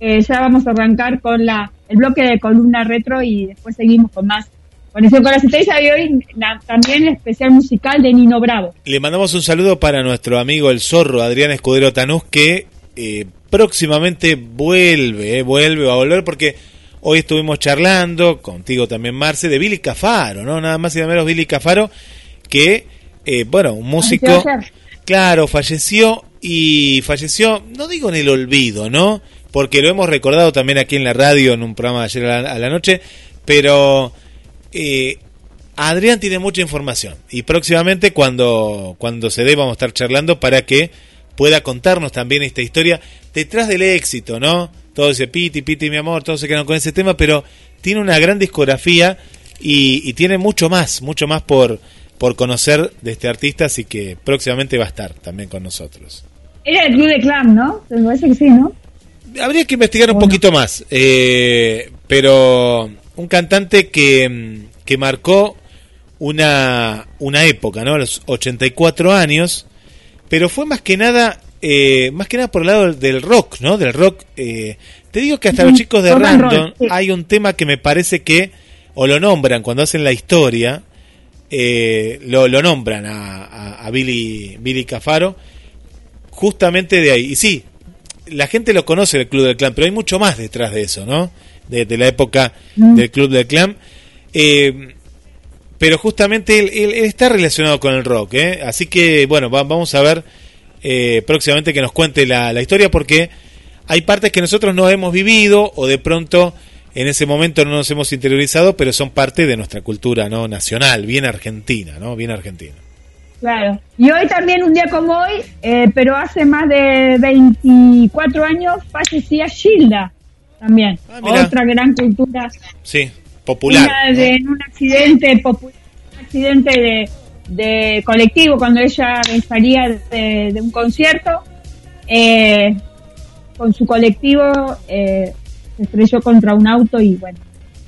eh, ya vamos a arrancar con la el bloque de columna retro y después seguimos con más con las estrellas y hoy también el especial musical de Nino Bravo. Le mandamos un saludo para nuestro amigo el zorro Adrián Escudero Tanús que eh, próximamente vuelve, eh, vuelve, va a volver porque hoy estuvimos charlando, contigo también Marce, de Billy Cafaro, ¿no? Nada más y nada menos Billy Cafaro, que, eh, bueno, un músico, claro, falleció y falleció, no digo en el olvido, ¿no? Porque lo hemos recordado también aquí en la radio en un programa de ayer a la noche, pero eh, Adrián tiene mucha información y próximamente cuando, cuando se dé vamos a estar charlando para que pueda contarnos también esta historia detrás del éxito, ¿no? Todo ese piti, piti, mi amor, todos se quedan con ese tema, pero tiene una gran discografía y, tiene mucho más, mucho más por, por conocer de este artista, así que próximamente va a estar también con nosotros. Era el club de clan, ¿no? Me parece que sí, ¿no? Habría que investigar un poquito más, eh, pero un cantante que, que marcó una, una época, ¿no? A los 84 años, pero fue más que nada, eh, más que nada por el lado del rock, ¿no? Del rock. Eh, te digo que hasta los chicos de Random hay un tema que me parece que, o lo nombran cuando hacen la historia, eh, lo, lo, nombran a, a, Billy, Billy Cafaro, justamente de ahí. Y sí, la gente lo conoce el Club del Clan, pero hay mucho más detrás de eso, ¿no? de, la época mm. del Club del Clan. Eh, pero justamente él, está relacionado con el rock, ¿eh? así que bueno, vamos a ver eh, próximamente que nos cuente la, historia porque hay partes que nosotros no hemos vivido o de pronto en ese momento no nos hemos interiorizado, pero son parte de nuestra cultura no nacional, bien argentina, ¿no? Bien argentina. Claro. Y hoy también, un día como hoy, pero hace más de 24 años, fallecía Gilda también. Ah, Otra gran cultura. Sí, popular. En un accidente popular, un accidente de, colectivo, cuando ella salía de, un concierto, eh, con su colectivo eh, se estrelló contra un auto y bueno,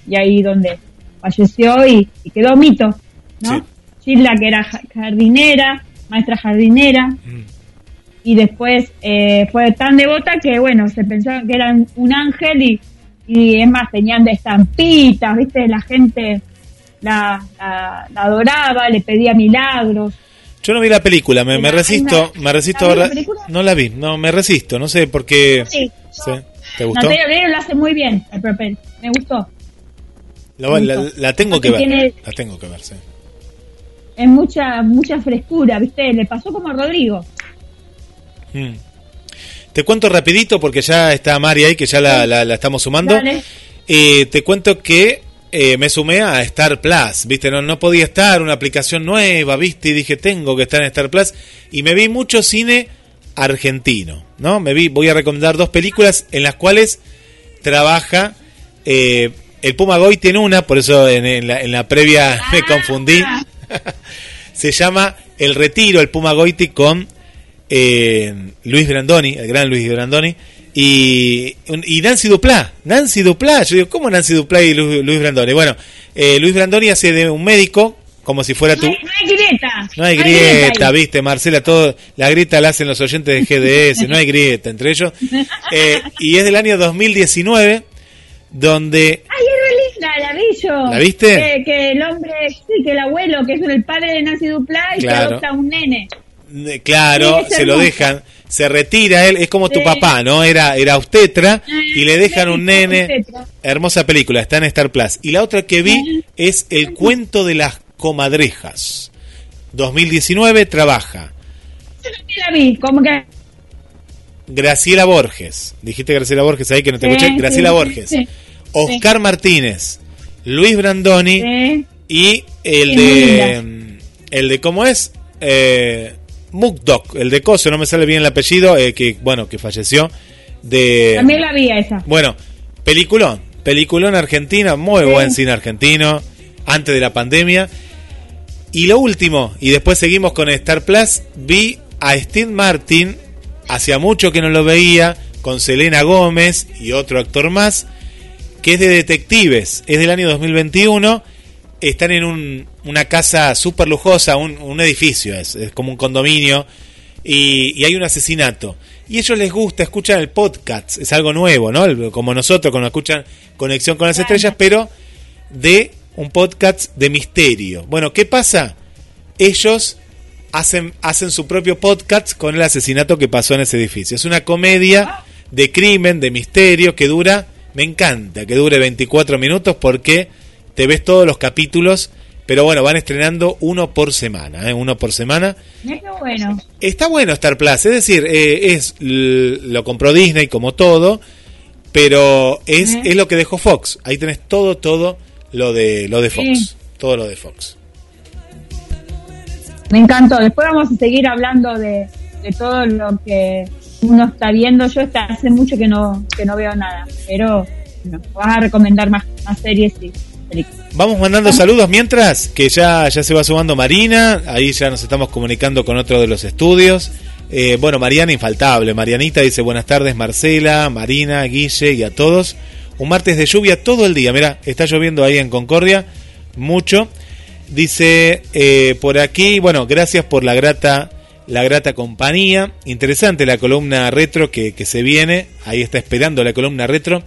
y ahí donde falleció y, quedó mito, ¿no? Sí. que era jardinera, maestra jardinera, mm y después eh, fue tan devota que, bueno, se pensaba que era un ángel y, y es más, tenían de estampitas, ¿viste? La gente la, adoraba, le pedía milagros. Yo no vi la película, me, resisto, me resisto a No la vi, no, me resisto, no sé por qué. Sí, ¿Te gustó? Natalia lo hace muy bien, el papel, me gustó. La, tengo que ver, la tengo que ver, sí. Es mucha, mucha frescura, ¿viste? Le pasó como a Rodrigo. Mm. Te cuento rapidito porque ya está Mari ahí, que ya la, estamos sumando. Eh, te cuento que eh, me sumé a Star Plus, ¿viste? No, no podía estar, una aplicación nueva, ¿viste? Y dije, tengo que estar en Star Plus. Y me vi mucho cine argentino, ¿no? Me vi, voy a recomendar dos películas en las cuales trabaja eh, el Puma Goy tiene una, por eso en, la, en la, previa me ah. confundí. Se llama El Retiro, el Puma Goiti con eh, Luis Brandoni, el gran Luis Brandoni, y, y Nancy Duplá. Nancy Duplá, yo digo, ¿cómo Nancy Duplá y Luis, Brandoni? Bueno, eh, Luis Brandoni hace de un médico, como si fuera tú. No hay, grieta. No hay grieta, viste, Marcela, todo, la grieta la hacen los oyentes de GDS, no hay grieta entre ellos. Eh, y es del año 2019, donde... ¡Ay, es la, la vi yo. ¿La viste? Que, el hombre, sí, que el abuelo, que es el padre de Nancy Duplá y que adopta un nene. Claro, se lo dejan, se retira él, es como tu papá, ¿no? Era, era obstetra y le dejan un nene. Hermosa película, está en Star Plus. Y la otra que vi es El cuento de las comadrejas. 2019 trabaja. La vi, como que Graciela Borges. Dijiste Graciela Borges ahí que no te escuché. Graciela Borges. Oscar Martínez. Luis Brandoni. Y el de. El de, ¿cómo es? Eh, Mukdok, el de Coso, no me sale bien el apellido, eh, que bueno, que falleció. De, También la vi esa. Bueno, peliculón, peliculón argentina, muy buen cine argentino, antes de la pandemia. Y lo último, y después seguimos con Star Plus, vi a Steve Martin, hacía mucho que no lo veía, con Selena Gómez y otro actor más, que es de detectives, es del año 2021 están en un, una casa súper lujosa, un, un edificio, es, es, como un condominio, y, y, hay un asesinato. Y a ellos les gusta, escuchan el podcast, es algo nuevo, ¿no? Como nosotros, cuando escuchan Conexión con las Estrellas, pero de un podcast de misterio. Bueno, ¿qué pasa? Ellos hacen, hacen su propio podcast con el asesinato que pasó en ese edificio. Es una comedia de crimen, de misterio, que dura, me encanta, que dure 24 minutos porque te ves todos los capítulos, pero bueno, van estrenando uno por semana, ¿eh? uno por semana. bueno. Está bueno Star Plus, es decir, eh, es lo compró Disney como todo, pero es, es lo que dejó Fox. Ahí tenés todo, todo lo de lo de Fox, todo lo de Fox. Me encantó. Después vamos a seguir hablando de, de todo lo que uno está viendo. Yo está, hace mucho que no que no veo nada, pero no, vas a recomendar más, más series y Vamos mandando saludos mientras que ya, ya se va sumando Marina, ahí ya nos estamos comunicando con otro de los estudios. Eh, bueno, Mariana infaltable, Marianita dice buenas tardes Marcela, Marina, Guille y a todos. Un martes de lluvia todo el día, mira, está lloviendo ahí en Concordia, mucho. Dice eh, por aquí, bueno, gracias por la grata la grata compañía. Interesante la columna retro que, que, se viene. Ahí está esperando la columna retro.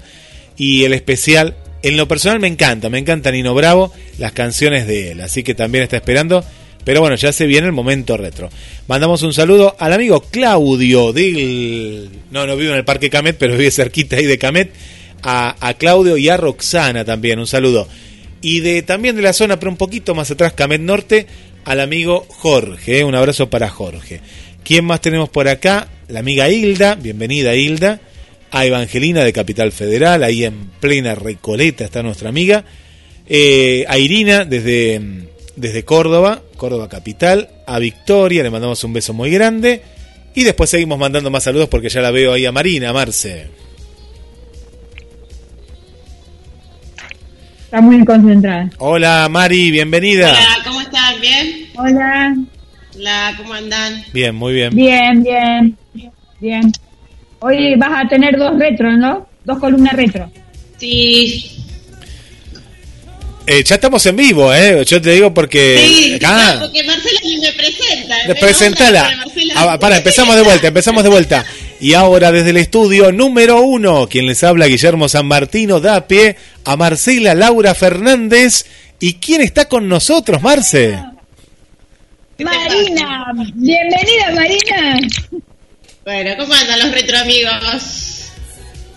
Y el especial. En lo personal me encanta, me encanta Nino Bravo, las canciones de él. Así que también está esperando. Pero bueno, ya se viene el momento retro. Mandamos un saludo al amigo Claudio del... No, no vive en el Parque Camet, pero vive cerquita ahí de Camet. A, a Claudio y a Roxana también, un saludo. Y de también de la zona, pero un poquito más atrás, Camet Norte, al amigo Jorge. Un abrazo para Jorge. ¿Quién más tenemos por acá? La amiga Hilda, bienvenida Hilda. A Evangelina de Capital Federal, ahí en plena Recoleta está nuestra amiga. Eh, a Irina desde, desde Córdoba, Córdoba Capital. A Victoria, le mandamos un beso muy grande. Y después seguimos mandando más saludos porque ya la veo ahí a Marina, Marce. Está muy concentrada. Hola Mari, bienvenida. Hola, ¿cómo están? ¿Bien? Hola. Hola, ¿cómo andan? Bien, muy bien. Bien, bien, bien. Hoy vas a tener dos retros, ¿no? Dos columnas retro. Sí. Eh, ya estamos en vivo, ¿eh? Yo te digo porque... Sí, acá... no, porque Marcela ni me presenta. Presentala. Ah, para, empezamos de vuelta, empezamos de vuelta. Y ahora desde el estudio número uno, quien les habla, Guillermo San Martino, da pie a Marcela Laura Fernández. ¿Y quién está con nosotros, Marce? Marina, bienvenida Marina. Bueno, ¿cómo andan los retro amigos?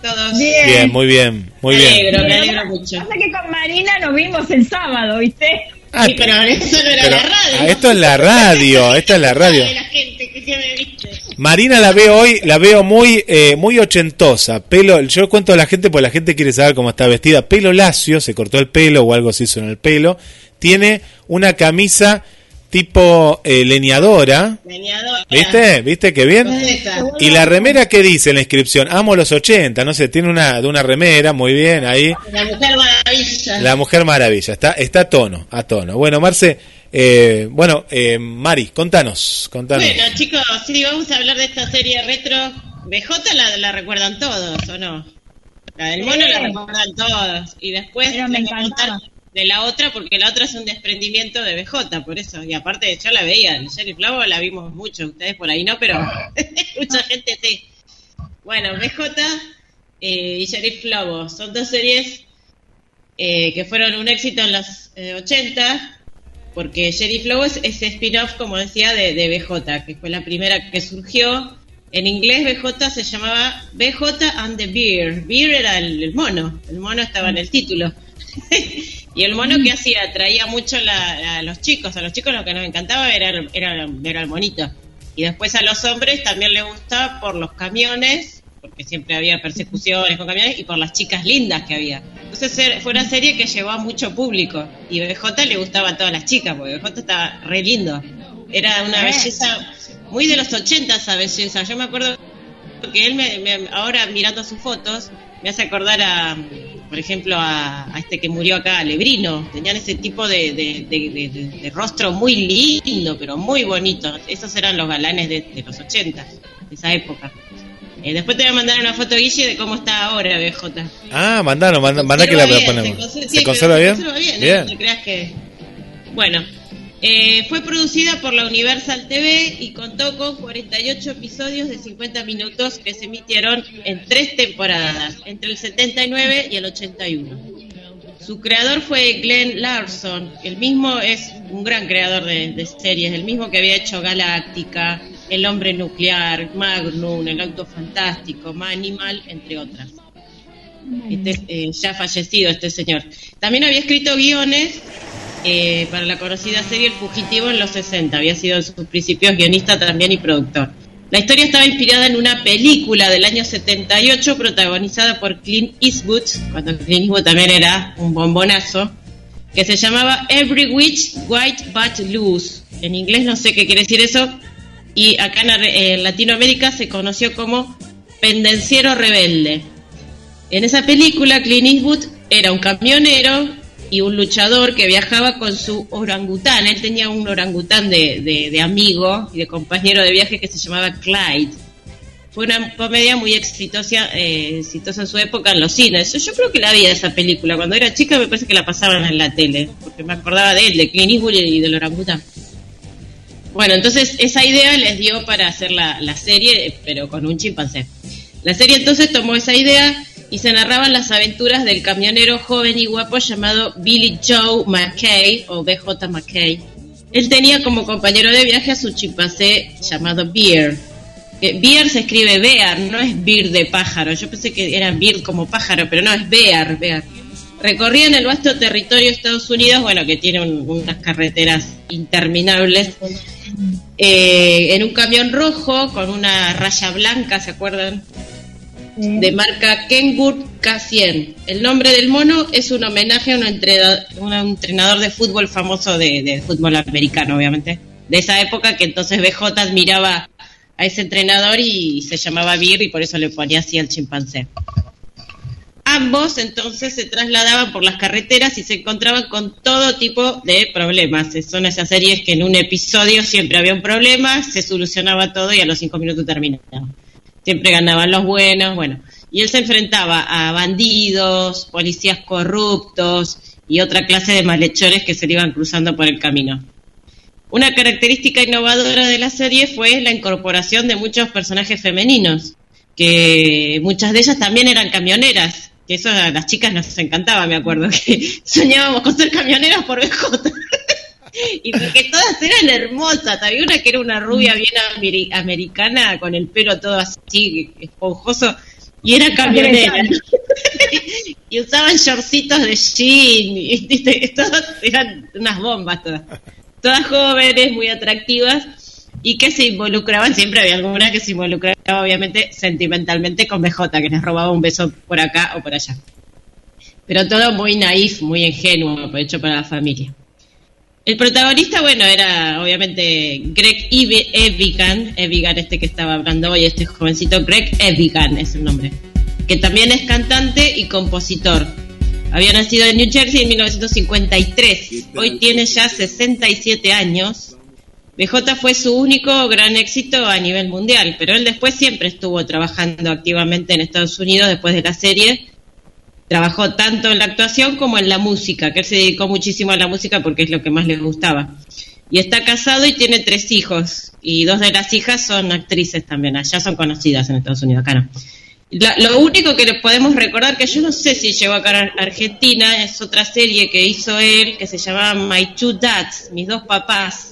Todos. Bien, bien muy bien, muy me bien. Alegro, me alegro mucho. Pasa que con Marina nos vimos el sábado, ¿viste? Ah, sí, pero eso no era pero, la radio. ah, esto es la radio, esto es la radio. La gente que, que me viste. Marina la veo hoy, la veo muy eh, muy ochentosa. Pelo, yo cuento a la gente porque la gente quiere saber cómo está vestida. Pelo lacio, se cortó el pelo o algo se hizo en el pelo. Tiene una camisa tipo eh, leñadora. Leñadora. ¿Viste? ¿Viste qué bien? Y la remera que dice en la inscripción, amo los 80, no sé, tiene una de una remera, muy bien ahí. La mujer maravilla. La Mujer Maravilla, está está a tono, a tono. Bueno, Marce, eh, bueno, eh, Mari, contanos, contanos. Bueno, chicos, sí, vamos a hablar de esta serie retro. BJ la, la recuerdan todos, ¿o no? La del mono Sí. la recuerdan todos. Y después Pero me les voy a contar encantaba. De la otra, porque la otra es un desprendimiento de BJ, por eso. Y aparte, yo la veía, el Jerry Flavo la vimos mucho, ustedes por ahí no, pero mucha gente sí. Bueno, BJ eh, y Sheriff Flavo son dos series eh, que fueron un éxito en los eh, 80, porque Sheriff Flow es ese spin-off, como decía, de, de BJ, que fue la primera que surgió. En inglés BJ se llamaba BJ and the Bear. Bear era el, el mono, el mono estaba en el título. y el mono que hacía, traía mucho la- a los chicos, a los chicos lo que nos encantaba era, el- era ver al monito. Y después a los hombres también les gustaba por los camiones, porque siempre había persecuciones con camiones, y por las chicas lindas que había. Entonces fue una serie que llevó a mucho público. Y BJ le gustaba a todas las chicas, porque BJ estaba re lindo. Era una Eh. belleza muy de los 80 esa belleza. Yo me acuerdo que él, me, me- ahora mirando sus fotos, me hace acordar a, por ejemplo, a, a este que murió acá, a Lebrino. Tenían ese tipo de, de- rostro muy lindo, pero muy bonito. Esos eran los galanes de, de los 80, de esa época. Eh, después te voy a mandar una foto, Guille, de cómo está ahora BJ. Ah, mandanos, manda, manda que la Conserva ponemos. bien, Se, conser- ¿Se sí, pero conserva se bien? conserva bien, ¿eh? Bien. No te creas que... Bueno, eh, fue producida por la Universal TV y contó con 48 episodios de 50 minutos que se emitieron en tres temporadas, entre el 79 y el 81. Su creador fue Glenn Larson, el mismo es un gran creador de, series, el mismo que había hecho Galáctica, El Hombre Nuclear, Magnum, El Auto Fantástico, Manimal, entre otras. Este, eh, ya fallecido este señor. También había escrito guiones eh, para la conocida serie El Fugitivo en los 60. Había sido en sus principios guionista también y productor. La historia estaba inspirada en una película del año 78 protagonizada por Clint Eastwood, cuando Clint Eastwood también era un bombonazo, que se llamaba Every Witch White But Loose. En inglés no sé qué quiere decir eso, y acá en Latinoamérica se conoció como Pendenciero Rebelde. En esa película, Clint Eastwood era un camionero y un luchador que viajaba con su orangután. Él tenía un orangután de, amigo y de compañero de viaje que se llamaba Clyde. Fue una comedia muy exitosa, eh, exitosa en su época en los cines. Yo, creo que la vi esa película. Cuando era chica me parece que la pasaban en la tele, porque me acordaba de él, de Clint Eastwood y del orangután. Bueno, entonces esa idea les dio para hacer la, la serie, pero con un chimpancé. La serie entonces tomó esa idea y se narraban las aventuras del camionero joven y guapo llamado Billy Joe McKay o BJ McKay. Él tenía como compañero de viaje a su chimpancé llamado Beer. Beer se escribe Bear, no es Beer de pájaro. Yo pensé que era Beer como pájaro, pero no, es Bear, Bear. Recorrían el vasto territorio de Estados Unidos, bueno, que tiene unas carreteras interminables, eh, en un camión rojo con una raya blanca, ¿se acuerdan? De marca Kenwood K100. El nombre del mono es un homenaje a un entrenador, de fútbol famoso de, fútbol americano, obviamente, de esa época que entonces BJ admiraba a ese entrenador y se llamaba Beer y por eso le ponía así al chimpancé. Ambos entonces se trasladaban por las carreteras y se encontraban con todo tipo de problemas. Son esas series que en un episodio siempre había un problema, se solucionaba todo y a los cinco minutos terminaba siempre ganaban los buenos, bueno. Y él se enfrentaba a bandidos, policías corruptos y otra clase de malhechores que se le iban cruzando por el camino. Una característica innovadora de la serie fue la incorporación de muchos personajes femeninos, que muchas de ellas también eran camioneras, que eso a las chicas nos encantaba, me acuerdo, que soñábamos con ser camioneras por BJ. y porque todas eran hermosas. Había una que era una rubia bien americana con el pelo todo así esponjoso y era camionera. y usaban shortcitos de jean. Y, todas eran unas bombas todas. Todas jóvenes, muy atractivas y que se involucraban, siempre había alguna que se involucraba obviamente sentimentalmente con BJ, que les robaba un beso por acá o por allá. Pero todo muy naif, muy ingenuo, hecho para la familia. El protagonista, bueno, era obviamente Greg Evigan, Evigan este que estaba hablando hoy, este jovencito, Greg Evigan es el nombre, que también es cantante y compositor. Había nacido en New Jersey en 1953, hoy tiene ya 67 años. BJ fue su único gran éxito a nivel mundial, pero él después siempre estuvo trabajando activamente en Estados Unidos después de la serie trabajó tanto en la actuación como en la música, que él se dedicó muchísimo a la música porque es lo que más le gustaba. Y está casado y tiene tres hijos, y dos de las hijas son actrices también, allá son conocidas en Estados Unidos, acá no. lo único que le podemos recordar, que yo no sé si llegó acá a Argentina, es otra serie que hizo él, que se llamaba My Two Dads, mis dos papás,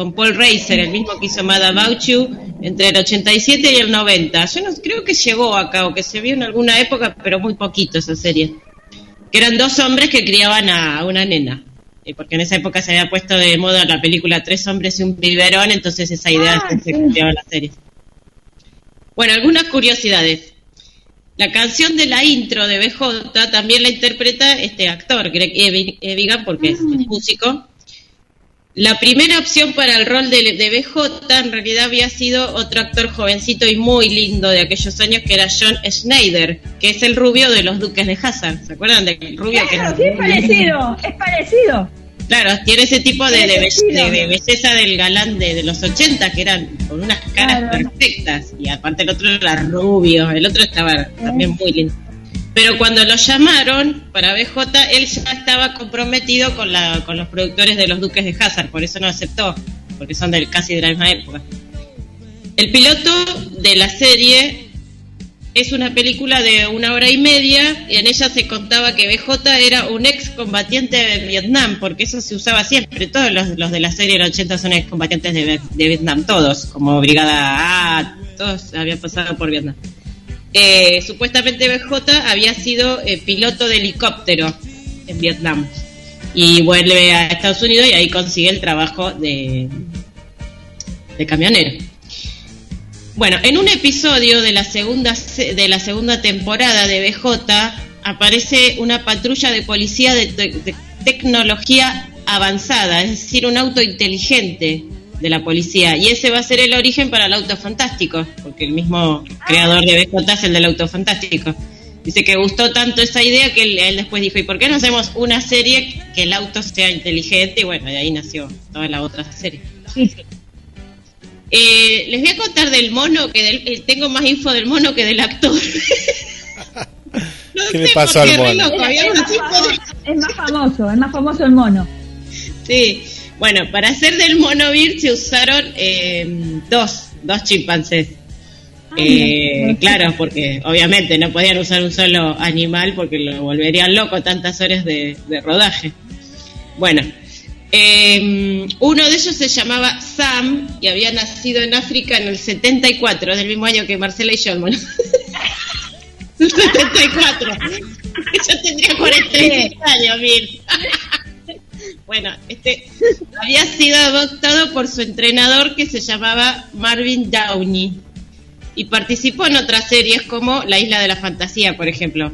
con Paul Reiser, el mismo que hizo Mad About You, entre el 87 y el 90. Yo no creo que llegó acá o que se vio en alguna época, pero muy poquito esa serie. Que eran dos hombres que criaban a una nena. y porque en esa época se había puesto de moda la película Tres hombres y un biberón, entonces esa idea ah, se creaba en la serie. Bueno, algunas curiosidades. La canción de la intro de BJ también la interpreta este actor, Greg Evigan, porque es ah. músico la primera opción para el rol de, BJ en realidad había sido otro actor jovencito y muy lindo de aquellos años que era John Schneider, que es el rubio de los Duques de Hazard. ¿Se acuerdan del rubio que sí, es parecido, es parecido. Claro, tiene ese tipo de, de, belleza del galán de, los 80, que eran con unas caras perfectas. Y aparte el otro era rubio, el otro estaba también muy lindo. Pero cuando lo llamaron para BJ, él ya estaba comprometido con, la, con los productores de los Duques de Hazard, por eso no aceptó, porque son del, casi de la misma época. El piloto de la serie es una película de una hora y media y en ella se contaba que BJ era un ex combatiente de Vietnam, porque eso se usaba siempre. Todos los, los de la serie del 80 son ex combatientes de, de Vietnam, todos, como Brigada A, todos habían pasado por Vietnam. Eh, supuestamente BJ había sido eh, piloto de helicóptero en Vietnam y vuelve a Estados Unidos y ahí consigue el trabajo de, camionero. Bueno, en un episodio de la segunda de la segunda temporada de BJ aparece una patrulla de policía de tecnología avanzada, es decir, un auto inteligente de la policía. Y ese va a ser el origen para el auto fantástico, porque el mismo creador de BJ es el del auto fantástico. Dice que gustó tanto esa idea que él, después dijo, ¿y por qué no hacemos una serie que el auto sea inteligente? Y bueno, de ahí nació toda la otra serie. Eh, les voy a contar del mono, que eh, tengo más info del mono que del actor. ¿Qué le pasó al mono? Es, más famoso, es más famoso el mono. Sí, bueno, para hacer del mono se usaron eh, dos, dos chimpancés. Ah, eh, claro, porque obviamente no podían usar un solo animal porque lo volverían loco tantas horas de, rodaje. Bueno, eh, uno de ellos se llamaba Sam y había nacido en África en el 74, del mismo año que Marcela y yo, el 74. Yo tendría 43 años, Mir. Bueno, este había sido adoptado por su entrenador que se llamaba Marvin Downey y participó en otras series como La Isla de la Fantasía, por ejemplo.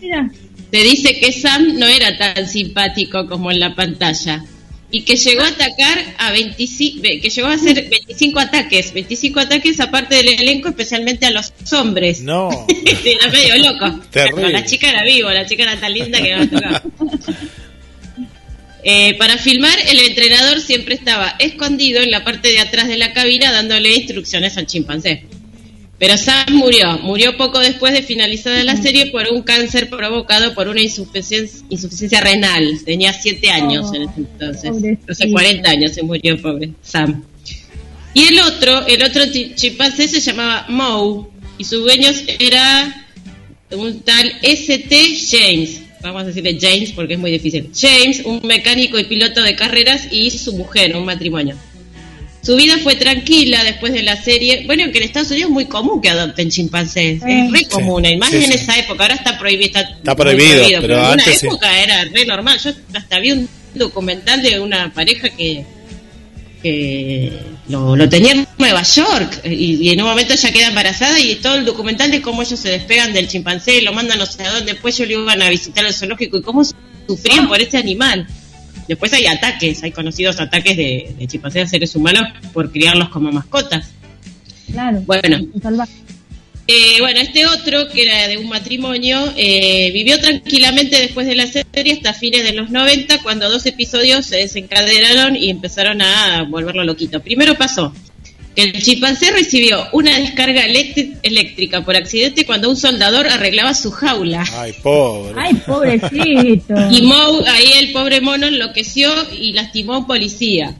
Mira. Se dice que Sam no era tan simpático como en la pantalla y que llegó a atacar a 25, que llegó a hacer 25 ataques, 25 ataques aparte del elenco, especialmente a los hombres. No. era medio loco. la chica era vivo, la chica era tan linda que no a eh, para filmar, el entrenador siempre estaba escondido en la parte de atrás de la cabina dándole instrucciones al chimpancé. Pero Sam murió, murió poco después de finalizada la serie por un cáncer provocado por una insuficiencia, renal. Tenía 7 años en ese entonces, hace 40 años se murió, pobre Sam. Y el otro, el otro chimpancé se llamaba Moe y su dueño era un tal S.T. James vamos a decirle James porque es muy difícil. James, un mecánico y piloto de carreras, y su mujer, un matrimonio. Su vida fue tranquila después de la serie. Bueno, que en Estados Unidos es muy común que adopten chimpancés. Es re común, y más en esa época. Ahora está prohibido. Está, prohibido, pero, en esa época era re normal. Yo hasta vi un documental de una pareja que lo, tenía en Nueva York y, en un momento ella queda embarazada y todo el documental de cómo ellos se despegan del chimpancé, lo mandan no sé a dónde, después ellos lo iban a visitar al zoológico y cómo sufrían por este animal. Después hay ataques, hay conocidos ataques de, de chimpancés a seres humanos por criarlos como mascotas. Claro. Bueno, eh, bueno, este otro, que era de un matrimonio, eh, vivió tranquilamente después de la serie hasta fines de los 90, cuando dos episodios se desencadenaron y empezaron a volverlo loquito. Primero pasó que el chimpancé recibió una descarga eléctrica por accidente cuando un soldador arreglaba su jaula. Ay, pobre. Ay, pobrecito. Y Moe, ahí el pobre mono enloqueció y lastimó a un policía.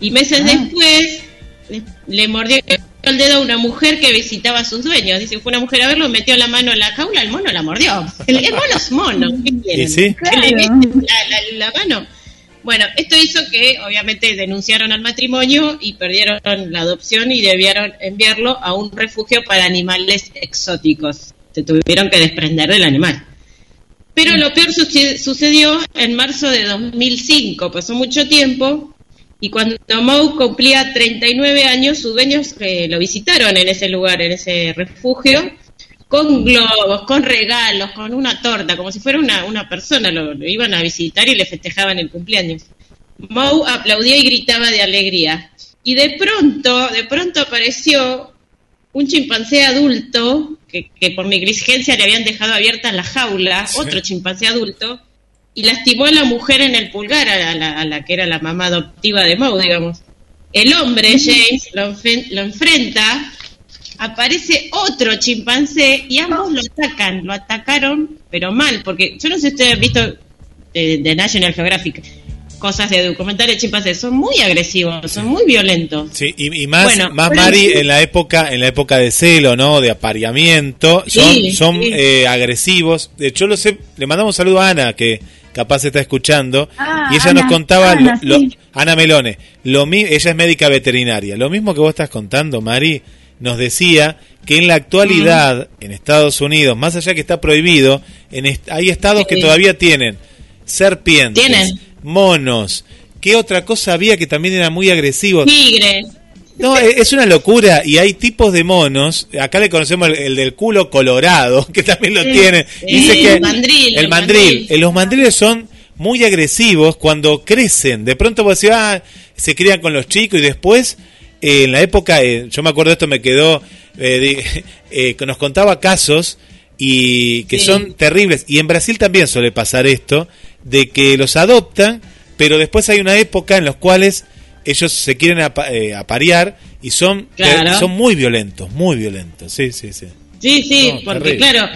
Y meses ah. después le mordió el dedo a una mujer que visitaba a sus dueños. Dice, fue una mujer a verlo, metió la mano en la jaula, el mono la mordió. El, mono es mono, ¿qué? ¿Sí? la, mano. Bueno, esto hizo que obviamente denunciaron al matrimonio y perdieron la adopción y debieron enviarlo a un refugio para animales exóticos. Se tuvieron que desprender del animal. Pero lo peor sucedió en marzo de 2005, pasó mucho tiempo y cuando Moe cumplía 39 años, sus dueños eh, lo visitaron en ese lugar, en ese refugio, con globos, con regalos, con una torta, como si fuera una, una persona, lo, iban a visitar y le festejaban el cumpleaños. Moe aplaudía y gritaba de alegría. Y de pronto, de pronto apareció un chimpancé adulto, que, que por negligencia le habían dejado abierta la jaula, otro chimpancé adulto, y lastimó a la mujer en el pulgar, a la, que era la mamá adoptiva de Moe, digamos. El hombre, James, lo, enfrenta, aparece otro chimpancé y ambos lo atacan, lo atacaron, pero mal, porque yo no sé si ustedes han visto de, National Geographic. cosas de documentales chimpancés, son muy agresivos, son muy violentos. Sí, y, más, más Mari en la época, en la época de celo, ¿no? De apareamiento, son, son Eh, agresivos. De hecho, lo sé, le mandamos un saludo a Ana, que capaz está escuchando, ah, y ella nos contaba, Ana, Melone, lo, ella es médica veterinaria, lo mismo que vos estás contando, Mari, nos decía que en la actualidad, en Estados Unidos, más allá que está prohibido, en hay estados que todavía tienen serpientes, monos. ¿Qué otra cosa había que también era muy agresivo? Tigres. No, e, es una locura y hay tipos de monos. Acá le conocemos el, del culo colorado, que también lo tiene. Dice que el mandril. El mandril. Eh, los mandriles son muy agresivos cuando crecen. De pronto vos decís, ah, se crían con los chicos y después, eh, en la época, eh, yo me acuerdo esto me quedó, que nos contaba casos y que son terribles. Y en Brasil también suele pasar esto, de que los adoptan, pero después hay una época en los cuales ellos se quieren eh, aparear y son, son muy violentos, muy violentos. Sí, sí, sí. Sí, sí, porque claro,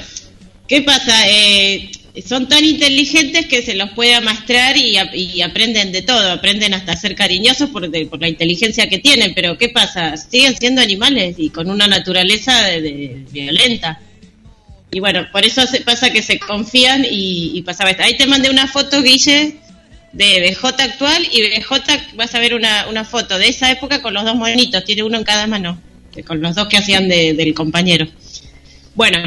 ¿qué pasa? Eh, son tan inteligentes que se los puede amastrar y, y, aprenden de todo, aprenden hasta ser cariñosos por, por, la inteligencia que tienen, pero ¿qué pasa? Siguen siendo animales y con una naturaleza de, violenta. Y bueno, por eso se pasa que se confían y, y pasaba esto. Ahí te mandé una foto, Guille, de BJ actual y BJ vas a ver una, una foto de esa época con los dos monitos, tiene uno en cada mano, con los dos que hacían del compañero. Bueno,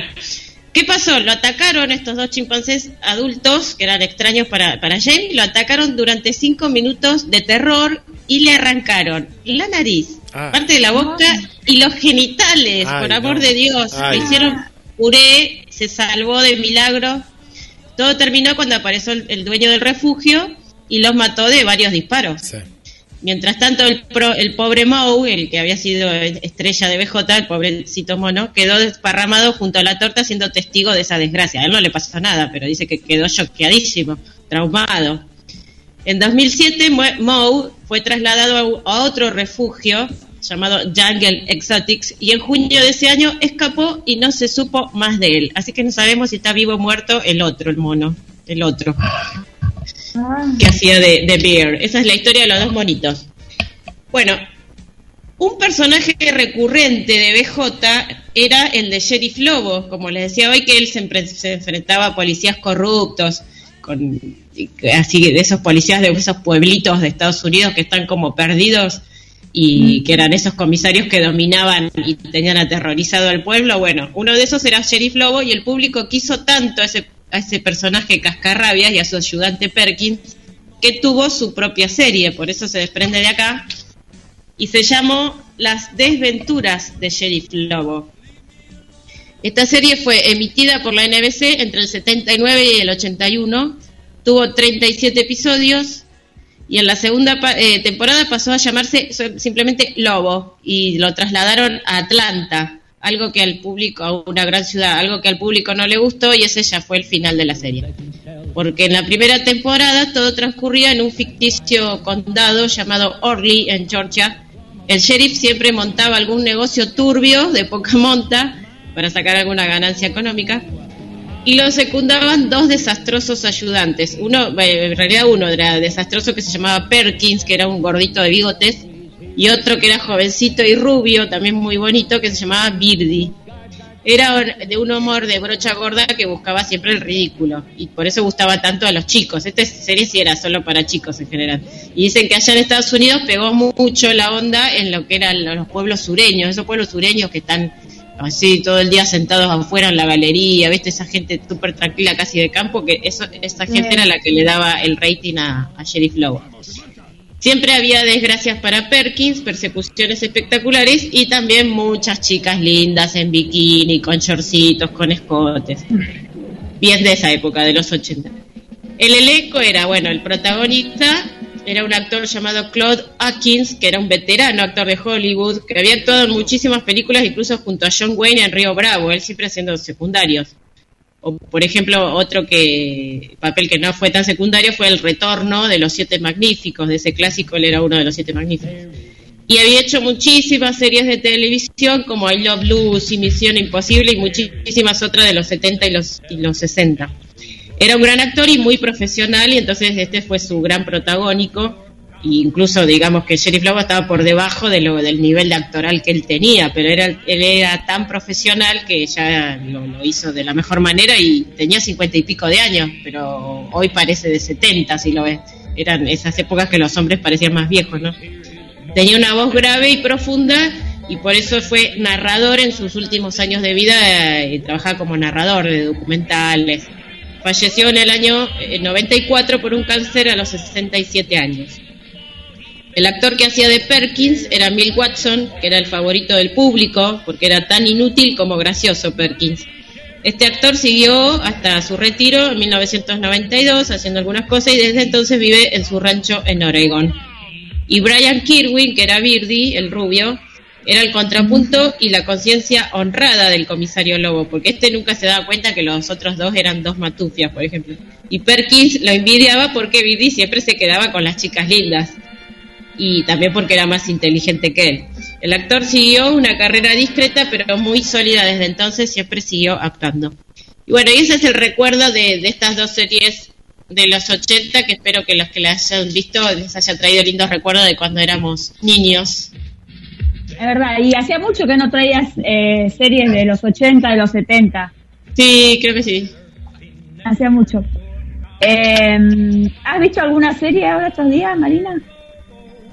¿qué pasó? Lo atacaron estos dos chimpancés adultos, que eran extraños para, para James, lo atacaron durante cinco minutos de terror y le arrancaron la nariz, ah. parte de la boca y los genitales, por amor de Dios. Le hicieron puré, se salvó de milagro. Todo terminó cuando apareció el dueño del refugio y los mató de varios disparos. Mientras tanto, el, el pobre Moe, el que había sido estrella de BJ, el pobrecito mono, quedó desparramado junto a la torta siendo testigo de esa desgracia. A él no le pasó nada, pero dice que quedó choqueadísimo, traumado. En 2007, Moe fue trasladado a otro refugio llamado Jungle Exotics y en junio de ese año escapó y no se supo más de él. Así que no sabemos si está vivo o muerto el otro, el mono, el otro que hacía de, de Bear. Esa es la historia de los dos monitos. Bueno, un personaje recurrente de BJ era el de Sheriff Lobo, como les decía hoy, que él se, se enfrentaba a policías corruptos, con así de esos policías de esos pueblitos de Estados Unidos que están como perdidos y mm. que eran esos comisarios que dominaban y tenían aterrorizado al pueblo. Bueno, uno de esos era Sheriff Lobo y el público quiso tanto a ese a ese personaje cascarrabias y a su ayudante Perkins, que tuvo su propia serie, por eso se desprende de acá, y se llamó Las desventuras de Sheriff Lobo. Esta serie fue emitida por la NBC entre el 79 y el 81, tuvo 37 episodios y en la segunda eh, temporada pasó a llamarse simplemente Lobo y lo trasladaron a Atlanta, algo que al público, una gran ciudad, algo que al público no le gustó y ese ya fue el final de la serie. Porque en la primera temporada todo transcurría en un ficticio condado llamado Orly, en Georgia. El sheriff siempre montaba algún negocio turbio de poca monta para sacar alguna ganancia económica y lo secundaban dos desastrosos ayudantes. Uno, en realidad uno era desastroso que se llamaba Perkins, que era un gordito de bigotes, y otro que era jovencito y rubio, también muy bonito, que se llamaba Birdi. Era de un humor de brocha gorda que buscaba siempre el ridículo y por eso gustaba tanto a los chicos. Esta serie sí era solo para chicos en general. Y dicen que allá en Estados Unidos pegó mucho la onda en lo que eran los pueblos sureños, esos pueblos sureños que están así todo el día sentados afuera en la galería, ¿viste? Esa gente súper tranquila casi de campo, que eso, esa gente era la que le daba el rating a, a Sheriff Lowe. Siempre había desgracias para Perkins, persecuciones espectaculares y también muchas chicas lindas en bikini, con shortcitos, con escotes. Bien de esa época, de los 80. El elenco era, bueno, el protagonista era un actor llamado Claude Atkins, que era un veterano actor de Hollywood, que había actuado en muchísimas películas, incluso junto a John Wayne en Río Bravo, él siempre haciendo secundarios. O, por ejemplo, otro que papel que no fue tan secundario fue el retorno de los Siete Magníficos, de ese clásico, él era uno de los Siete Magníficos. Y había hecho muchísimas series de televisión como I Love Lucy, Misión Imposible y muchísimas otras de los 70 y los, y los 60. era un gran actor y muy profesional y entonces este fue su gran protagónico incluso digamos que Sheriff Lobo estaba por debajo de lo, del nivel de actoral que él tenía, pero era, él era tan profesional que ya lo, hizo de la mejor manera y tenía cincuenta y pico de años, pero hoy parece de setenta si lo ves. Eran esas épocas que los hombres parecían más viejos, ¿no? Tenía una voz grave y profunda y por eso fue narrador en sus últimos años de vida y trabajaba como narrador de documentales. Falleció en el año 94 eh, por un cáncer a los 67 años. El actor que hacía de Perkins era Bill Watson, que era el favorito del público, porque era tan inútil como gracioso Perkins. Este actor siguió hasta su retiro en 1992 haciendo algunas cosas y desde entonces vive en su rancho en Oregon. Y Brian Kirwin, que era Birdie, el rubio, era el contrapunto y la conciencia honrada del comisario Lobo, porque este nunca se daba cuenta que los otros dos eran dos matufias, por ejemplo. Y Perkins lo envidiaba porque Birdie siempre se quedaba con las chicas lindas y también porque era más inteligente que él. El actor siguió una carrera discreta pero muy sólida desde entonces, siempre siguió actuando. Y bueno, y ese es el recuerdo de, estas dos series de los 80 que espero que los que las hayan visto les haya traído lindos recuerdos de cuando éramos niños. Es verdad, y hacía mucho que no traías eh, series de los 80, de los 70. Sí, creo que sí. Hacía mucho. Eh, ¿Has visto alguna serie ahora estos días, Marina?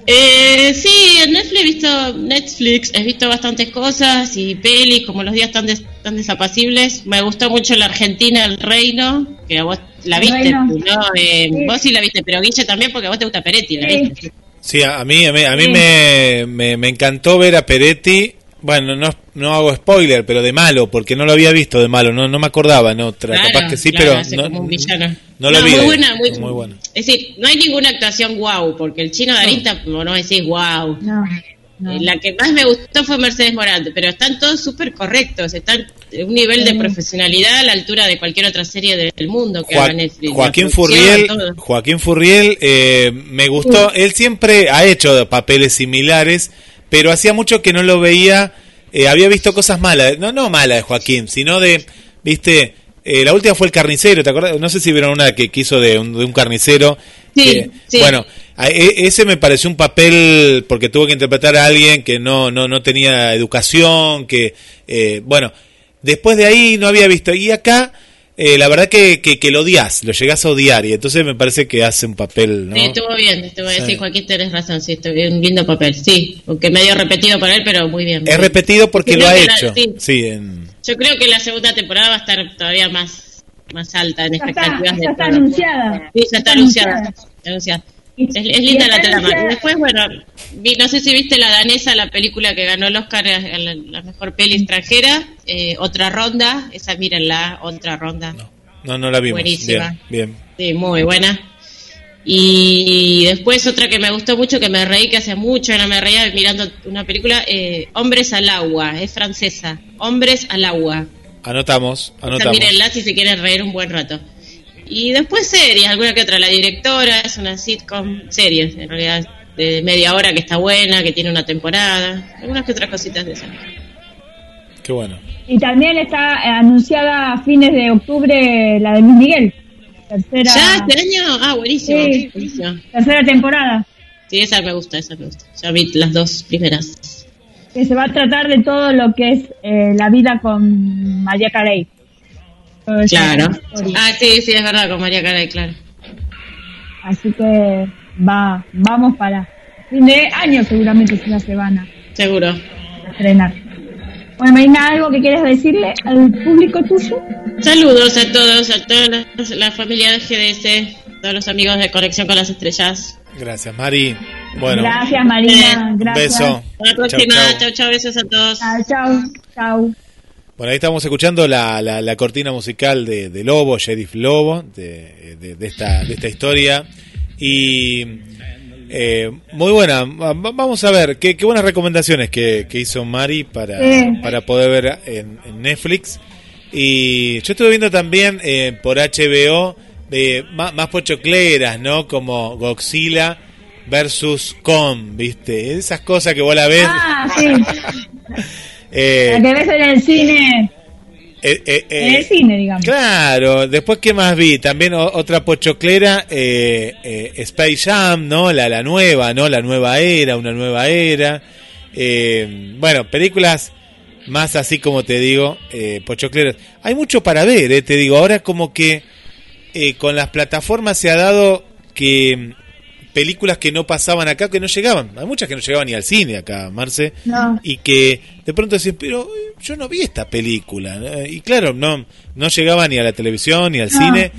Eh, sí, en Netflix he visto Netflix, he visto bastantes cosas y pelis, como los días tan, tan desapacibles. Me gustó mucho la Argentina, El Reino, que vos la viste, ¿no? Eh, Vos sí la viste, pero Guille también porque a vos te gusta Peretti, ¿la viste? Sí, a mí, a mí, a mí me, me, me, encantó ver a Peretti bueno, no, no hago spoiler, pero de malo, porque no lo había visto de malo, no, no me acordaba, no, capaz que sí, pero no, no, lo vi. Muy buena, muy, buena. Es decir, no hay ninguna actuación guau, porque el chino de Arista, no, no decís guau. No. Eh, la que más me gustó fue Mercedes Morante, pero están todos súper correctos, están en un nivel de profesionalidad a la altura de cualquier otra serie del mundo que haga Netflix. Joaquín Furriel, Joaquín Furriel eh, me gustó, él siempre ha hecho papeles similares, pero hacía mucho que no lo veía, eh, había visto cosas malas, no, no malas de Joaquín, sino de, viste, eh, la última fue el carnicero, ¿te acuerdas? No sé si vieron una que quiso de un, de un carnicero. Sí, Bueno, e, ese me pareció un papel porque tuvo que interpretar a alguien que no, no, no tenía educación, que, eh, bueno, después de ahí no había visto. Y acá eh, la verdad que, que, lo odias, lo llegas a odiar y entonces me parece que hace un papel, ¿no? Sí, estuvo bien, estuvo bien, sí, Joaquín tenés razón, sí, estuvo bien, un lindo papel, sí, aunque medio repetido por él, pero muy bien. es repetido porque lo ha hecho, sí. Yo creo que la segunda temporada va a estar todavía más, más alta en expectativas. Ya está, anunciada. Sí, ya está, anunciada. anunciada. Es, linda la trama. Y después, bueno, vi, no sé si viste la danesa, la película que ganó el Oscar, la, la mejor peli extranjera, eh, otra ronda, esa mírenla, otra ronda. No, no, la vimos. Buenísima. Bien, Sí, muy buena. Y después otra que me gustó mucho, que me reí, que hace mucho no me reía mirando una película, eh, Hombres al agua, es francesa. Hombres al agua. Anotamos, anotamos. mírenla si se quieren reír un buen rato. Y después series, alguna que otra. La directora es una sitcom, series en realidad, de media hora que está buena, que tiene una temporada. Algunas que otras cositas de esas. Qué bueno. Y también está eh, anunciada a fines de octubre la de Luis Miguel. Tercera. ¿Ya este año? Ah, buenísimo, Tercera temporada. Sí, esa me gusta, esa me gusta. Ya vi las dos primeras. Que se va a tratar de todo lo que es eh, la vida con María Carey. Claro. Ah, sí, sí, es verdad, con María Caray, claro. Así que va, vamos para fin de año seguramente se la semana. Seguro. A estrenar. Bueno, Marina, ¿algo que quieres decirle al público tuyo? Saludos a todos, a toda la, familia de GDS, todos los amigos de Conexión con las Estrellas. Gracias, Mari. Bueno. Gracias, Marina. Gracias. Beso. Hasta la próxima. Chao, chao, besos a todos. Chao, chao. Bueno, ahí estamos escuchando la, la, cortina musical de, de, Lobo, Sheriff Lobo, de, de, esta, de esta historia. Y eh, muy buena. Vamos a ver, qué, qué buenas recomendaciones que, que, hizo Mari para, para poder ver en, Netflix. Y yo estuve viendo también eh, por HBO de más, más pochocleras, ¿no? Como Godzilla versus Kong, ¿viste? Esas cosas que vos la ves. Ah, sí. Eh, la que ves en el cine. Eh, eh, eh, en el cine, digamos. Claro, después qué más vi, también o- otra pochoclera, Space Jam, ¿no? La, la nueva, ¿no? La nueva era, una nueva era. Eh, bueno, películas más así como te digo, eh, pochocleras. Hay mucho para ver, eh, te digo, ahora como que eh, con las plataformas se ha dado que películas que no pasaban acá, que no llegaban, hay muchas que no llegaban ni al cine acá, Marce, No. y que de pronto decís, pero eh, yo no vi esta película, y claro, no, no llegaba ni a la televisión ni al No. cine,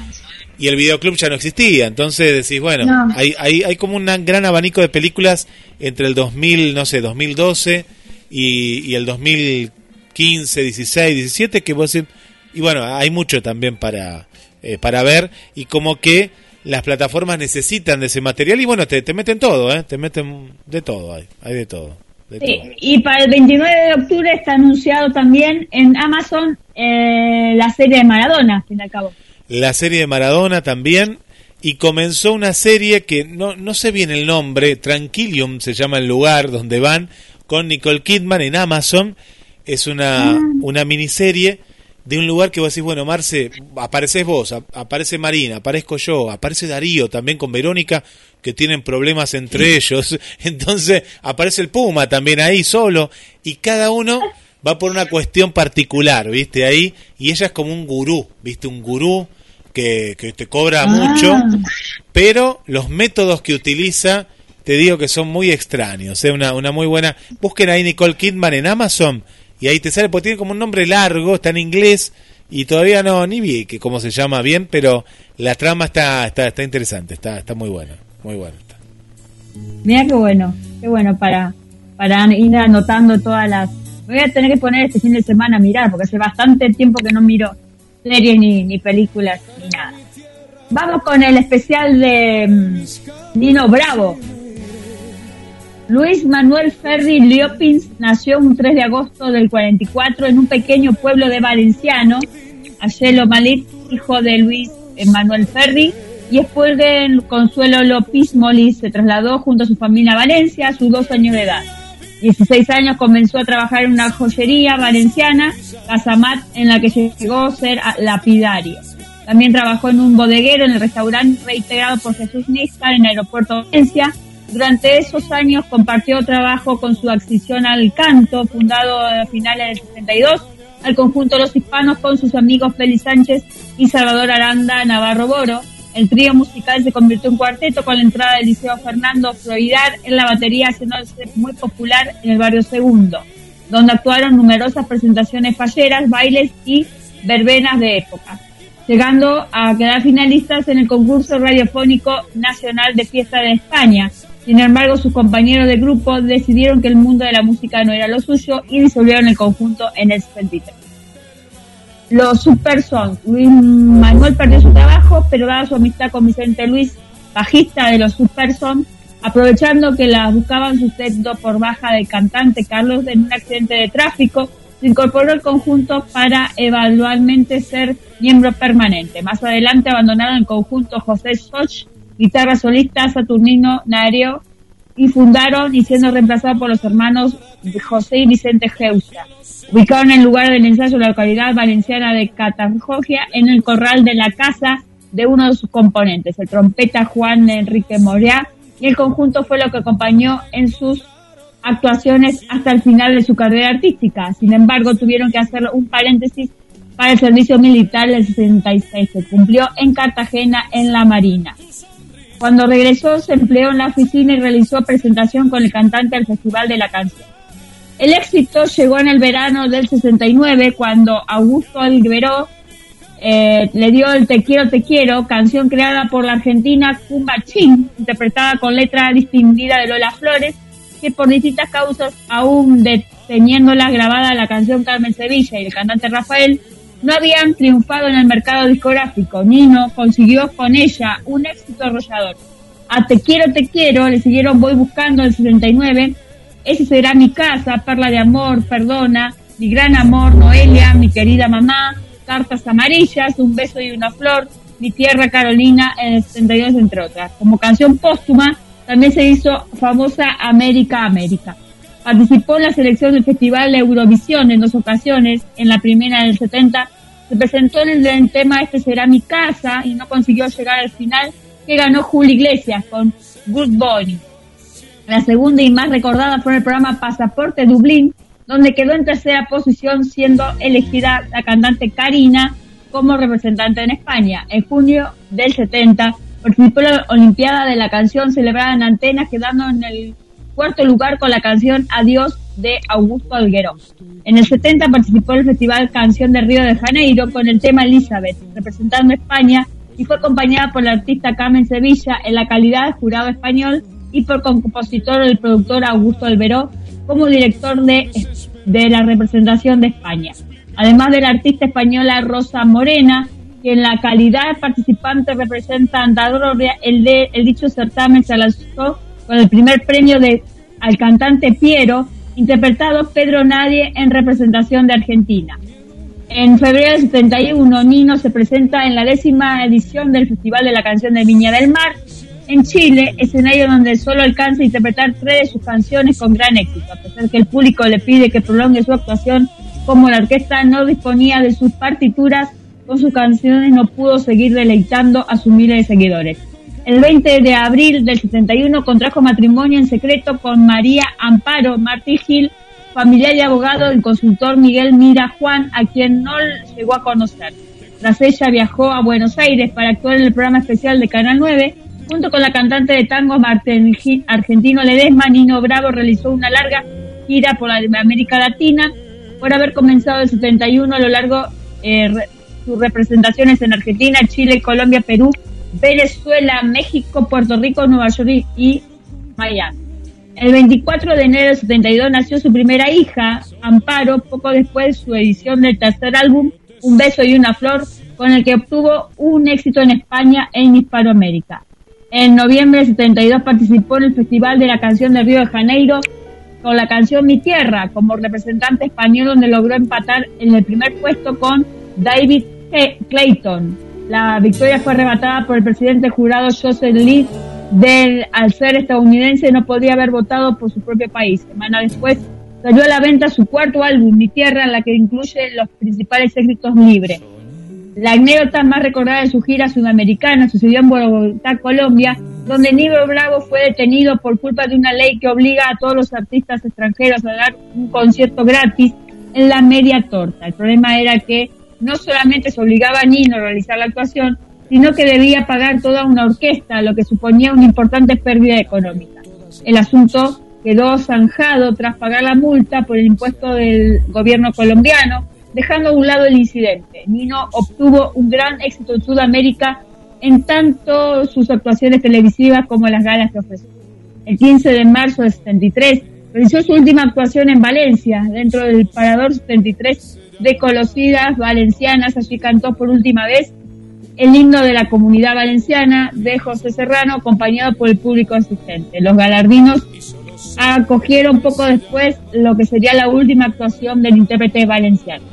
y el videoclub ya no existía, entonces decís, bueno, No. hay, hay, hay como un gran abanico de películas entre el 2000, no sé, 2012 y, y el 2015, 16, 17, que vos decís, y bueno, hay mucho también para, eh, para ver, y como que las plataformas necesitan de ese material, y bueno, te, te meten todo, ¿eh? te meten de todo, hay, hay de todo. de Sí, todo. y para el 29 de octubre está anunciado también en Amazon eh, la serie de Maradona, al fin y al cabo. la serie de Maradona también y comenzó una serie que no, no sé bien el nombre, Tranquilium se llama el lugar donde van con Nicole Kidman en Amazon. Es una, una miniserie de un lugar que vos decís, bueno, Marce, apareces vos, ap- aparece Marina, aparezco yo, aparece Darío también con Verónica, que tienen problemas entre ellos. Entonces aparece el Puma también ahí solo y cada uno va por una cuestión particular, ¿viste? Ahí, y ella es como un gurú, ¿viste? Un gurú que, que te cobra Ah. mucho, pero los métodos que utiliza, te digo que son muy extraños, es una, una muy buena. Busquen ahí Nicole Kidman en Amazon y ahí te sale, porque tiene como un nombre largo, está en inglés y todavía no, ni vi que cómo se llama bien, pero la trama está, está, está interesante, está, está muy buena, muy buena. Mira qué bueno, qué bueno para, para ir anotando todas las... Me voy a tener que poner este fin de semana a mirar, porque hace bastante tiempo que no miro series ni, ni películas ni nada. Vamos con el especial de mm, Nino Bravo. Luis Manuel Ferri Liopins nació un 3 de agosto del 44 en un pequeño pueblo de Valenciano, Ayelo Malik, hijo de Luis Manuel Ferri, y después de Consuelo López Molis se trasladó junto a su familia a Valencia a sus dos años de edad. 16 años comenzó a trabajar en una joyería valenciana, Casamat, en la que llegó a ser lapidario. También trabajó en un bodeguero en el restaurante reintegrado por Jesús Níscar en el aeropuerto de Valencia. Durante esos años compartió trabajo con su accesión al canto, fundado a finales del 62, al conjunto Los Hispanos con sus amigos Félix Sánchez y Salvador Aranda Navarro Boro. El trío musical se convirtió en cuarteto con la entrada del Liceo Fernando Floridar en la batería, haciéndose muy popular en el barrio Segundo, donde actuaron numerosas presentaciones falleras, bailes y verbenas de época, llegando a quedar finalistas en el concurso radiofónico nacional de fiesta de España. Sin embargo, sus compañeros de grupo decidieron que el mundo de la música no era lo suyo y disolvieron el conjunto en el 73 los Super Sons. Luis Manuel perdió su trabajo, pero dada su amistad con Vicente Luis, bajista de los Super Sons, aprovechando que la buscaban sustento por baja del cantante Carlos en un accidente de tráfico, se incorporó al conjunto para eventualmente ser miembro permanente. Más adelante abandonaron el conjunto José Soch, guitarra solista Saturnino Nario, y fundaron y siendo reemplazados por los hermanos José y Vicente Geusa. Ubicaron el lugar del ensayo en la localidad valenciana de Catarrogia, en el corral de la casa de uno de sus componentes, el trompeta Juan Enrique Moria, y el conjunto fue lo que acompañó en sus actuaciones hasta el final de su carrera artística. Sin embargo, tuvieron que hacer un paréntesis para el servicio militar del 66, que cumplió en Cartagena en la Marina. Cuando regresó, se empleó en la oficina y realizó presentación con el cantante al Festival de la Canción. El éxito llegó en el verano del 69 cuando Augusto Algueró eh, le dio el Te quiero, te quiero, canción creada por la argentina Cumba Chin, interpretada con letra distinguida de Lola Flores, que por distintas causas, aún deteniéndola grabada la canción Carmen Sevilla y el cantante Rafael, no habían triunfado en el mercado discográfico. Nino consiguió con ella un éxito arrollador. A Te quiero, te quiero le siguieron Voy buscando el 69 ese será mi casa, Perla de Amor, Perdona, Mi gran amor, Noelia, Mi querida mamá, Cartas amarillas, Un beso y una flor, Mi tierra Carolina, en el 72, entre otras. Como canción póstuma, también se hizo famosa América, América. Participó en la selección del Festival Eurovisión en dos ocasiones, en la primera en el 70 se presentó en el tema Este será mi casa y no consiguió llegar al final que ganó Julio Iglesias con Good Boy. La segunda y más recordada fue el programa Pasaporte Dublín, donde quedó en tercera posición siendo elegida la cantante Karina como representante en España. En junio del 70 participó en la Olimpiada de la canción celebrada en Antenas, quedando en el cuarto lugar con la canción Adiós de Augusto Alguero. En el 70 participó en el Festival Canción de Río de Janeiro con el tema Elizabeth, representando a España y fue acompañada por el artista Carmen Sevilla en la calidad de jurado español y por compositor el productor Augusto Alberó como director de, de la representación de España. Además de la artista española Rosa Morena, que en la calidad de participante representando el, de, el dicho certamen se lanzó con el primer premio de al cantante Piero, interpretado Pedro Nadie en representación de Argentina. En febrero del 71, Nino se presenta en la décima edición del Festival de la Canción de Viña del Mar en Chile, escenario donde solo alcanza a interpretar tres de sus canciones con gran éxito, a pesar que el público le pide que prolongue su actuación, como la orquesta no disponía de sus partituras, con sus canciones no pudo seguir deleitando a sus miles de seguidores. El 20 de abril del 71 contrajo matrimonio en secreto con María Amparo Martí Gil, familiar y abogado del consultor Miguel Mira Juan, a quien no llegó a conocer. Tras ella viajó a Buenos Aires para actuar en el programa especial de Canal 9, junto con la cantante de tango argentino Ledesma, Nino Bravo realizó una larga gira por América Latina, por haber comenzado el 71 a lo largo eh, sus representaciones en Argentina, Chile, Colombia, Perú, Venezuela, México, Puerto Rico, Nueva York y Miami. El 24 de enero del 72 nació su primera hija, Amparo, poco después de su edición del tercer álbum, Un beso y una flor, con el que obtuvo un éxito en España e en Hispanoamérica. En noviembre del 72 participó en el Festival de la Canción de Río de Janeiro con la canción Mi Tierra como representante español donde logró empatar en el primer puesto con David Clayton. La victoria fue arrebatada por el presidente jurado Joseph Lee del, al ser estadounidense, no podía haber votado por su propio país. Semana después salió a la venta su cuarto álbum, Mi Tierra, en la que incluye los principales éxitos libres. La anécdota más recordada de su gira sudamericana sucedió en Bogotá, Colombia, donde Nibro Bravo fue detenido por culpa de una ley que obliga a todos los artistas extranjeros a dar un concierto gratis en la media torta. El problema era que no solamente se obligaba a Nino a realizar la actuación, sino que debía pagar toda una orquesta, lo que suponía una importante pérdida económica. El asunto quedó zanjado tras pagar la multa por el impuesto del gobierno colombiano, dejando a un lado el incidente. Nino obtuvo un gran éxito en Sudamérica en tanto sus actuaciones televisivas como las galas que ofreció. El 15 de marzo de 73 realizó su última actuación en Valencia, dentro del Parador 73 de Conocidas Valencianas. Allí cantó por última vez el himno de la comunidad valenciana de José Serrano, acompañado por el público asistente. Los galardinos acogieron poco después lo que sería la última actuación del intérprete valenciano.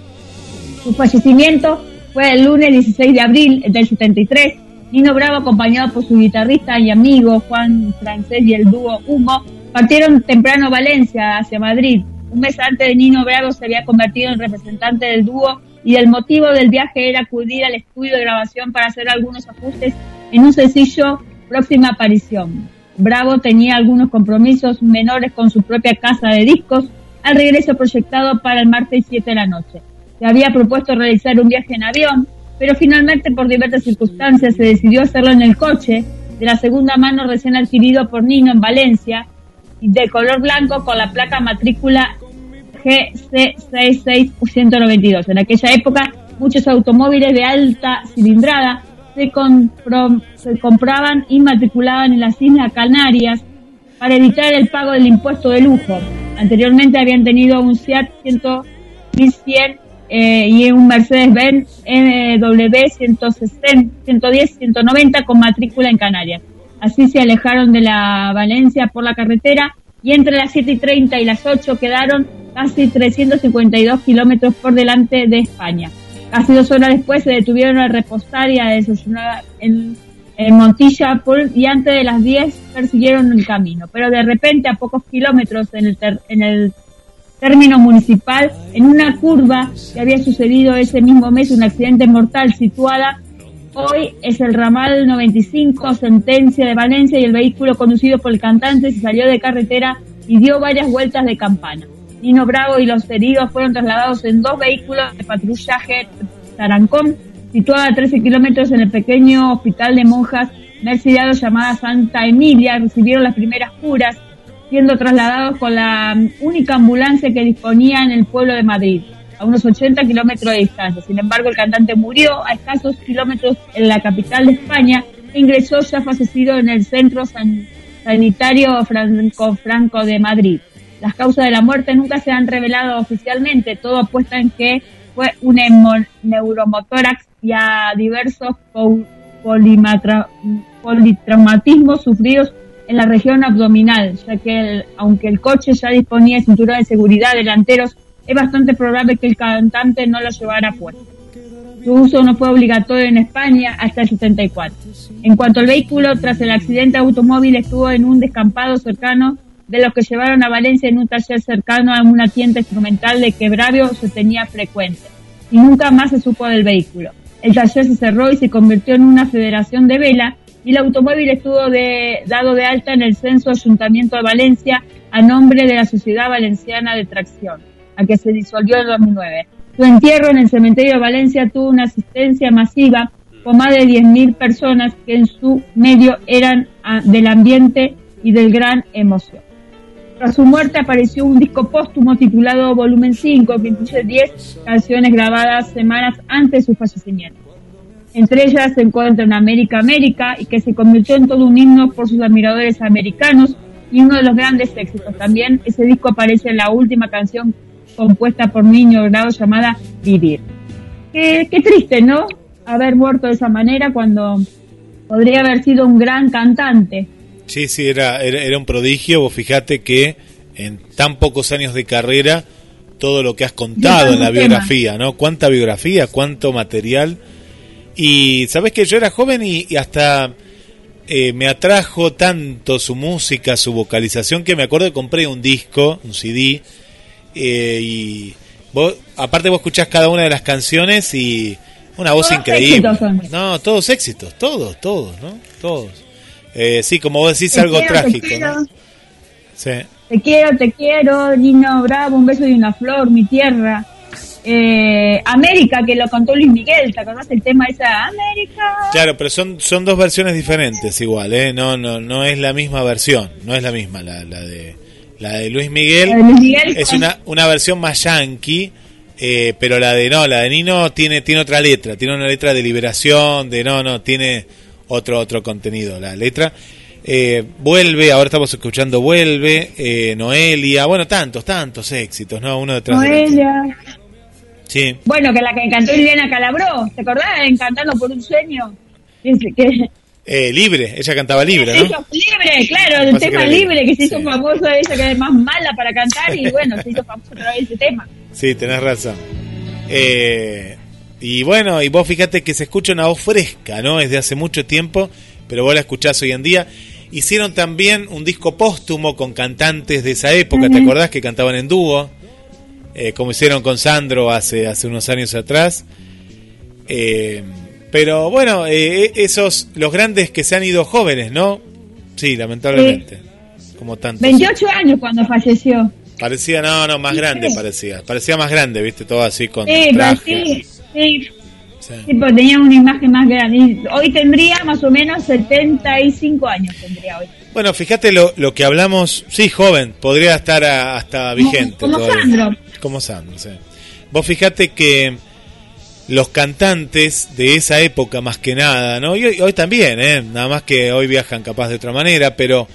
Su fallecimiento fue el lunes 16 de abril del 73. Nino Bravo, acompañado por su guitarrista y amigo Juan Francés y el dúo Humo, partieron temprano a Valencia hacia Madrid. Un mes antes de Nino Bravo se había convertido en representante del dúo y el motivo del viaje era acudir al estudio de grabación para hacer algunos ajustes en un sencillo próxima aparición. Bravo tenía algunos compromisos menores con su propia casa de discos al regreso proyectado para el martes 7 de la noche. Se había propuesto realizar un viaje en avión, pero finalmente por diversas circunstancias se decidió hacerlo en el coche de la segunda mano recién adquirido por Nino en Valencia, de color blanco con la placa matrícula GC66192. En aquella época, muchos automóviles de alta cilindrada se, se compraban y matriculaban en las Islas Canarias para evitar el pago del impuesto de lujo. Anteriormente habían tenido un Seat 1100 eh, y un Mercedes-Benz MW 110-190 con matrícula en Canarias. Así se alejaron de la Valencia por la carretera y entre las 7 y 30 y las 8 quedaron casi 352 kilómetros por delante de España. Casi dos horas después se detuvieron a repostar y a desayunar en en Montilla y antes de las 10 persiguieron el camino. Pero de repente, a pocos kilómetros en el, en el término municipal, en una curva que había sucedido ese mismo mes un accidente mortal situada hoy es el ramal 95 sentencia de Valencia y el vehículo conducido por el cantante se salió de carretera y dio varias vueltas de campana. Nino Bravo y los heridos fueron trasladados en dos vehículos de patrullaje Tarancón, situado a 13 kilómetros en el pequeño hospital de monjas Mercidado llamada Santa Emilia. Recibieron las primeras curas, siendo trasladados con la única ambulancia que disponía en el pueblo de Madrid, a unos 80 kilómetros de distancia. Sin embargo, el cantante murió a escasos kilómetros en la capital de España e ingresó ya fallecido en el centro sanitario Franco, Franco de Madrid. Las causas de la muerte nunca se han revelado oficialmente, todo apuesta en que fue un neuromotórax y a diversos politraumatismos sufridos en la región abdominal, ya que aunque el coche ya disponía de cinturón de seguridad delanteros, es bastante probable que el cantante no lo llevara puesto. Su uso no fue obligatorio en España hasta el 74. En cuanto al vehículo, tras el accidente automóvil estuvo en un descampado cercano de los que llevaron a Valencia en un taller cercano a una tienda instrumental de que Bravio se tenía frecuente. Y nunca más se supo del vehículo. El taller se cerró y se convirtió en una federación de vela y el automóvil estuvo de, dado de alta en el censo Ayuntamiento de Valencia a nombre de la Sociedad Valenciana de Tracción, a que se disolvió en 2009. Su entierro en el cementerio de Valencia tuvo una asistencia masiva con más de 10.000 personas que en su medio eran ah, del ambiente y del gran emoción. Tras su muerte apareció un disco póstumo titulado Volumen 5 que incluye 10 canciones grabadas semanas antes de su fallecimiento. Entre ellas se encuentra en América América y que se convirtió en todo un himno por sus admiradores americanos y uno de los grandes éxitos. También ese disco aparece en la última canción compuesta por Niño Grado llamada Vivir. Qué, qué triste, ¿no? Haber muerto de esa manera cuando podría haber sido un gran cantante. Sí, sí, era, era, un prodigio. Vos fijate que en tan pocos años de carrera, todo lo que has contado en la biografía, ¿no? Cuánta biografía, cuánto material. Y sabes que yo era joven y, hasta eh, me atrajo tanto su música, su vocalización, que me acuerdo que compré un disco, un CD, eh, y vos, aparte vos escuchás cada una de las canciones y una voz increíble. No, todos éxitos, todos, todos, ¿no? Todos. Eh, sí, como vos decís, algo trágico. Te quiero, sí. te quiero, te quiero, Nino Bravo, un beso y una flor, mi tierra. Eh, América, que lo contó Luis Miguel, ¿te acordás el tema esa América? Claro, pero son, son dos versiones diferentes igual, ¿eh? No, no, no es la misma versión, no es la misma la, la de la de Luis Miguel. es una, una versión más yankee, eh, pero la de no, la de Nino tiene, tiene otra letra, tiene una letra de liberación, de no, no, tiene otro, otro contenido la letra. Eh, vuelve, ahora estamos escuchando Vuelve, eh, Noelia, bueno, tantos, tantos éxitos, ¿no? Uno detrás Noelia. Sí. Bueno, que la que cantó Liliana Calabró, ¿te acordás? Encantando por un sueño. Que, eh, libre, ella cantaba libre, ¿no? libre, claro, el tema libre, que se hizo famoso, ella que es más mala para cantar y bueno, se hizo famoso otra vez ese tema. Sí, tenés razón. Eh, y bueno, y vos fíjate que se escucha una voz fresca, ¿no? Es de hace mucho tiempo, pero vos la escuchás hoy en día. Hicieron también un disco póstumo con cantantes de esa época, ¿te acordás que cantaban en dúo? Eh, como hicieron con Sandro hace, hace unos años atrás. Eh, pero bueno, eh, esos, los grandes que se han ido jóvenes, ¿no? Sí, lamentablemente. Como tantos. 28 años cuando falleció. Parecía, no, no, más grande parecía. Parecía más grande, viste, todo así con sí, Sí, sí. Sí. Pues tenía una imagen más grande. Hoy tendría más o menos 75 años, tendría hoy. Bueno, fíjate lo, lo que hablamos, sí, joven, podría estar hasta vigente. Como, Sandro. Como Sandro, sí. Vos fíjate que los cantantes de esa época más que nada, ¿no? Y hoy, también, ¿eh? Nada más que hoy viajan capaz de otra manera, pero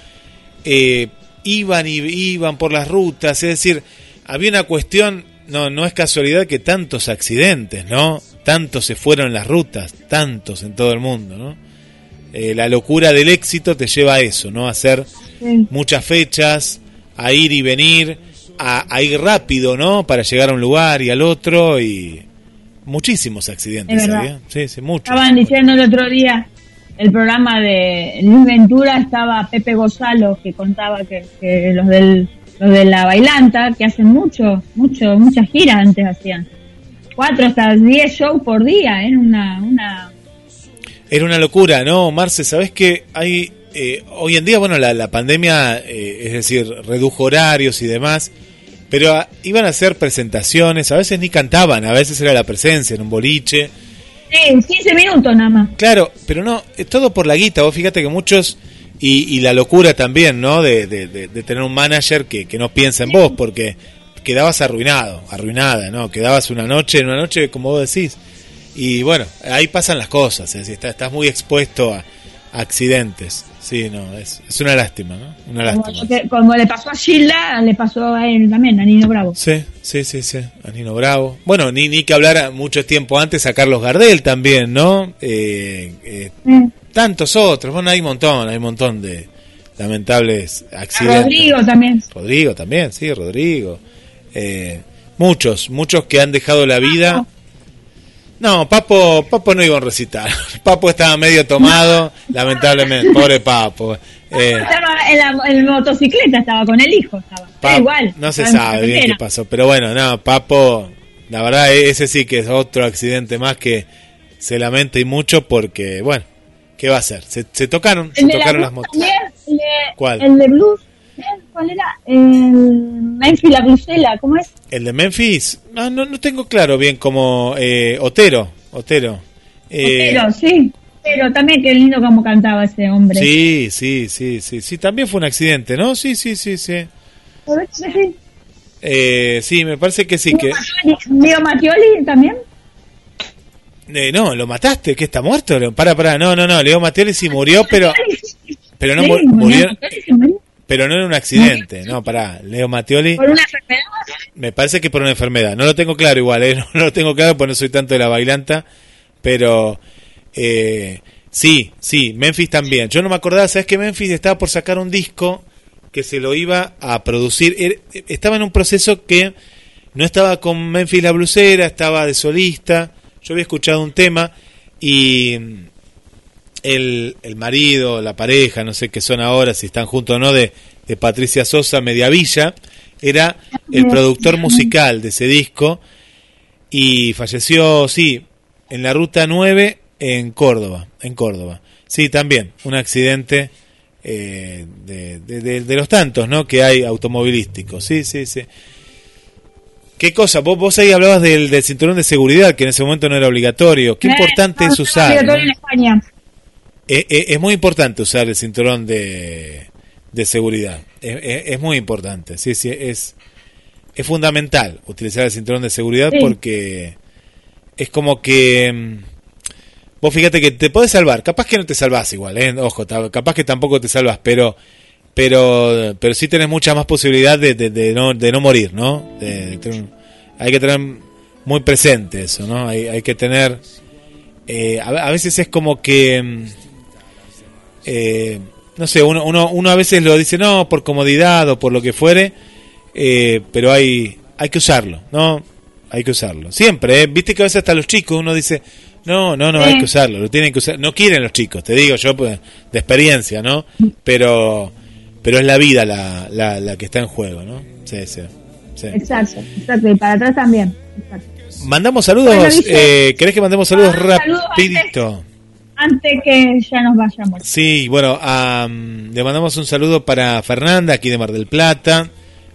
eh, iban y iban por las rutas, es decir, había una cuestión, no, no es casualidad que tantos accidentes, ¿no? Tantos se fueron las rutas, tantos en todo el mundo, ¿no? Eh, la locura del éxito te lleva a eso, ¿no? A hacer muchas fechas, a ir y venir, a, a ir rápido, ¿no? Para llegar a un lugar y al otro y muchísimos accidentes, ¿sabía? Sí, sí, muchos. Estaban diciendo el otro día, el programa de Luis Ventura estaba Pepe Gonzalo que contaba que, que los del los de la bailanta que hacen mucho, mucho, muchas giras antes hacían. Cuatro hasta diez shows por día, era una, una... Era una locura, ¿no, Marce? ¿Sabes que hay... Eh, hoy en día, bueno, la, la pandemia, eh, es decir, redujo horarios y demás, pero ah, iban a hacer presentaciones, a veces ni cantaban, a veces era la presencia en un boliche. Sí, 15 minutos nada más. Claro, pero no, es todo por la guita. Vos fíjate que muchos y, y la locura también, ¿no? De, de, de, de tener un manager que, que, no piensa en vos, porque quedabas arruinado, arruinada, ¿no? Quedabas una noche, en una noche, como vos decís. Y bueno, ahí pasan las cosas, es decir, estás, estás muy expuesto a, accidentes. Sí, no, es, es una lástima, ¿no? Una lástima. Como, que, como, le pasó a Gilda, le pasó a él también, a Nino Bravo. Sí, sí, sí, sí, a Nino Bravo. Bueno, ni, ni que hablar mucho tiempo antes a Carlos Gardel también, ¿no? Eh, eh, tantos otros, bueno, hay un montón, hay un montón de lamentables accidentes. Rodrigo también. Rodrigo también, sí, Rodrigo. Eh, muchos, muchos que han dejado la vida. No, Papo, Papo no iba a recitar. Papo estaba medio tomado, lamentablemente, pobre Papo. Eh, estaba en la en motocicleta, estaba con el hijo, estaba. Papo, igual. No se sabe bien qué pasó, pero bueno, no, Papo, la verdad, ese sí que es otro accidente más que se lamenta y mucho porque, bueno, ¿Qué va a hacer? Se, se tocaron, se tocaron las motos. ¿Cuál? El de blues. ¿Cuál era? El Memphis La Brucela, ¿cómo es? El de Memphis, no, no, no tengo claro bien como eh, Otero, Otero. Eh, Otero, sí. Pero también qué lindo como cantaba ese hombre. Sí, sí, sí, sí, sí, también fue un accidente, ¿no? Sí, sí, sí, sí. Sí, eh, sí me parece que sí. que Leo Mattioli también. Eh, no, lo mataste, que está muerto. Para, para, no, no, no, Leo Mattioli sí murió, pero pero no sí, murió, pero no en un accidente, no, para, Leo Mattioli. ¿Por una enfermedad? Me parece que por una enfermedad. No lo tengo claro igual, ¿eh? no, no lo tengo claro porque no soy tanto de la bailanta, pero eh, sí, sí, Memphis también. Yo no me acordaba, ¿sabes que Memphis estaba por sacar un disco que se lo iba a producir? Estaba en un proceso que no estaba con Memphis la blusera, estaba de solista yo había escuchado un tema y el, el marido, la pareja, no sé qué son ahora, si están juntos o no, de, de Patricia Sosa Mediavilla, era el productor musical de ese disco y falleció, sí, en la ruta 9 en Córdoba, en Córdoba. Sí, también, un accidente eh, de, de, de, de, los tantos, ¿no? Que hay automovilísticos. Sí, sí, sí. ¿Qué cosa? Vos, vos ahí hablabas del, del, cinturón de seguridad, que en ese momento no era obligatorio. Qué eh, importante no, es usar. ¿no? en España. Es, es, es, muy importante usar el cinturón de, de seguridad. Es, es, muy importante. Sí, sí, es, es fundamental utilizar el cinturón de seguridad sí. porque es como que. Vos fíjate que te podés salvar. Capaz que no te salvás igual, ¿eh? Ojo, capaz que tampoco te salvas, pero pero pero sí tenés mucha más posibilidad de, de, de, no, de no morir, ¿no? De, de, hay que tener muy presente eso, ¿no? Hay, hay que tener... Eh, a, a, veces es como que... Eh, no sé, uno, uno, uno a veces lo dice, no, por comodidad o por lo que fuere, eh, pero hay, hay que usarlo, ¿no? Hay que usarlo. Siempre, ¿eh? Viste que a veces hasta los chicos uno dice, no, no, no, sí. hay que usarlo, lo tienen que usar. No quieren los chicos, te digo yo pues, de experiencia, ¿no? Pero pero es la vida la, la, la que está en juego, ¿no? Sí, sí, sí. Exacto, exacto, y para atrás también. Exacto. Mandamos saludos, bueno, eh, ¿querés que mandemos saludos ah, rapidito? Antes, que ya nos vayamos. Sí, bueno, um, le mandamos un saludo para Fernanda, aquí de Mar del Plata,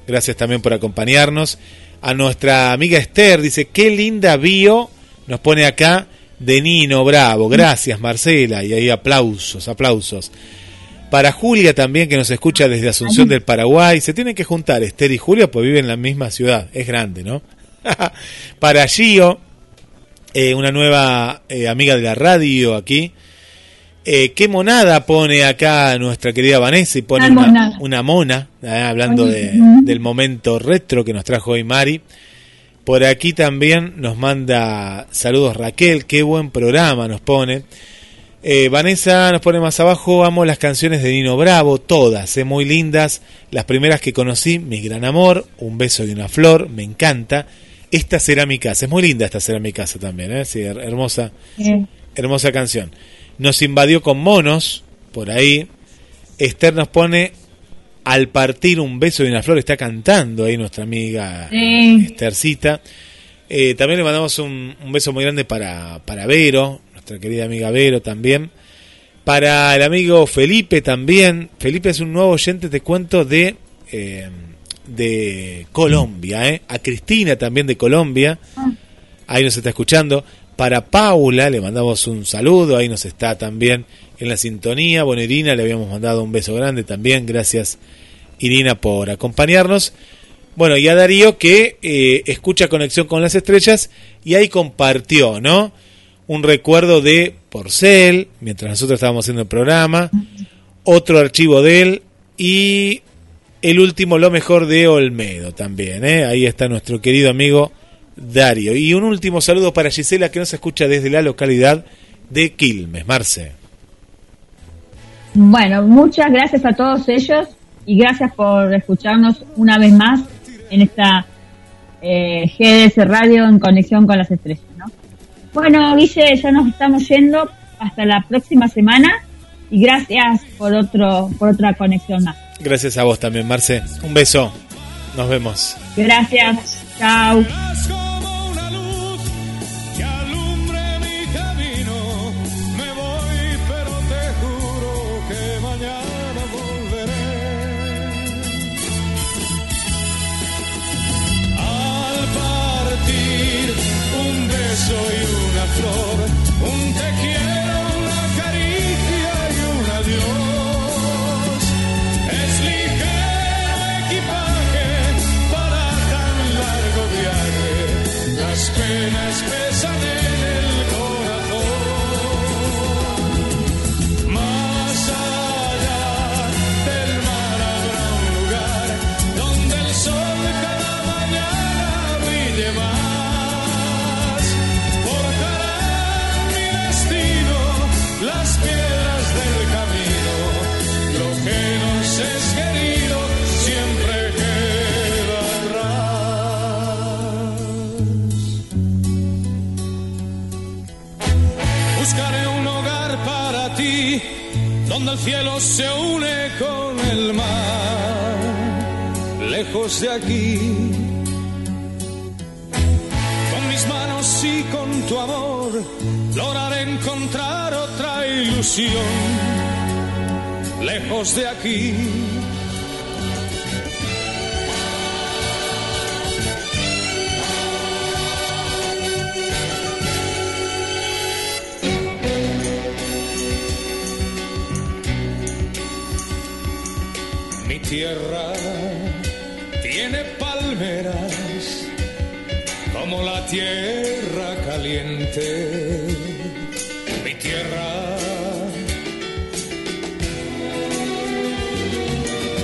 gracias también por acompañarnos. A nuestra amiga Esther, dice, qué linda bio, nos pone acá de Nino Bravo, gracias Marcela, y ahí aplausos, aplausos. Para Julia también, que nos escucha desde Asunción del Paraguay. Se tienen que juntar Esther y Julia, pues viven en la misma ciudad. Es grande, ¿no? Para Gio, eh, una nueva eh, amiga de la radio aquí. Eh, ¿Qué monada pone acá nuestra querida Vanessa? Y pone una, una, una mona, hablando de, del momento retro que nos trajo hoy Mari. Por aquí también nos manda saludos Raquel, qué buen programa nos pone. Eh, Vanessa nos pone más abajo, amo las canciones de Nino Bravo, todas, eh, muy lindas. Las primeras que conocí, Mi Gran Amor, Un Beso y una Flor, me encanta. Esta será mi casa, es muy linda esta será mi casa también, ¿eh? sí, hermosa, sí. hermosa canción. nos invadió con monos, por ahí. Esther nos pone al partir un beso y una flor, está cantando ahí nuestra amiga Esthercita. Eh, también le mandamos un, beso muy grande para, para Vero, nuestra querida amiga Vero también. Para el amigo Felipe también. Felipe es un nuevo oyente, te cuento, de, eh, de Colombia. Eh. A Cristina también de Colombia. Ah. Ahí nos está escuchando. Para Paula le mandamos un saludo, ahí nos está también en la sintonía. Bueno, Irina le habíamos mandado un beso grande también. Gracias, Irina, por acompañarnos. Bueno, y a Darío que eh, escucha Conexión con las Estrellas y ahí compartió, ¿no? Un recuerdo de Porcel, mientras nosotros estábamos haciendo el programa, otro archivo de él y el último, lo mejor de Olmedo también, ¿eh? Ahí está nuestro querido amigo Dario. Y un último saludo para Gisela que nos escucha desde la localidad de Quilmes, Marce. Bueno, muchas gracias a todos ellos y gracias por escucharnos una vez más en esta eh, GDS Radio en conexión con las estrellas. ¿no? Bueno, Guille, ya nos estamos yendo hasta la próxima semana y gracias por otro por otra conexión más. Gracias a vos también, Marce. Un beso. Nos vemos. Gracias. Chao. El cielo se une con el mar, lejos de aquí. Con mis manos y con tu amor, lograré encontrar otra ilusión, lejos de aquí tierra tiene palmeras como la tierra caliente. Mi tierra,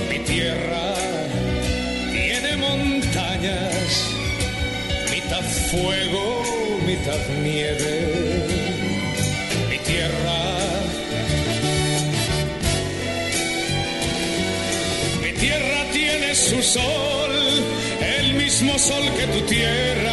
mi tierra tiene montañas, mitad fuego, mitad nieve el mismo sol que tu tierra.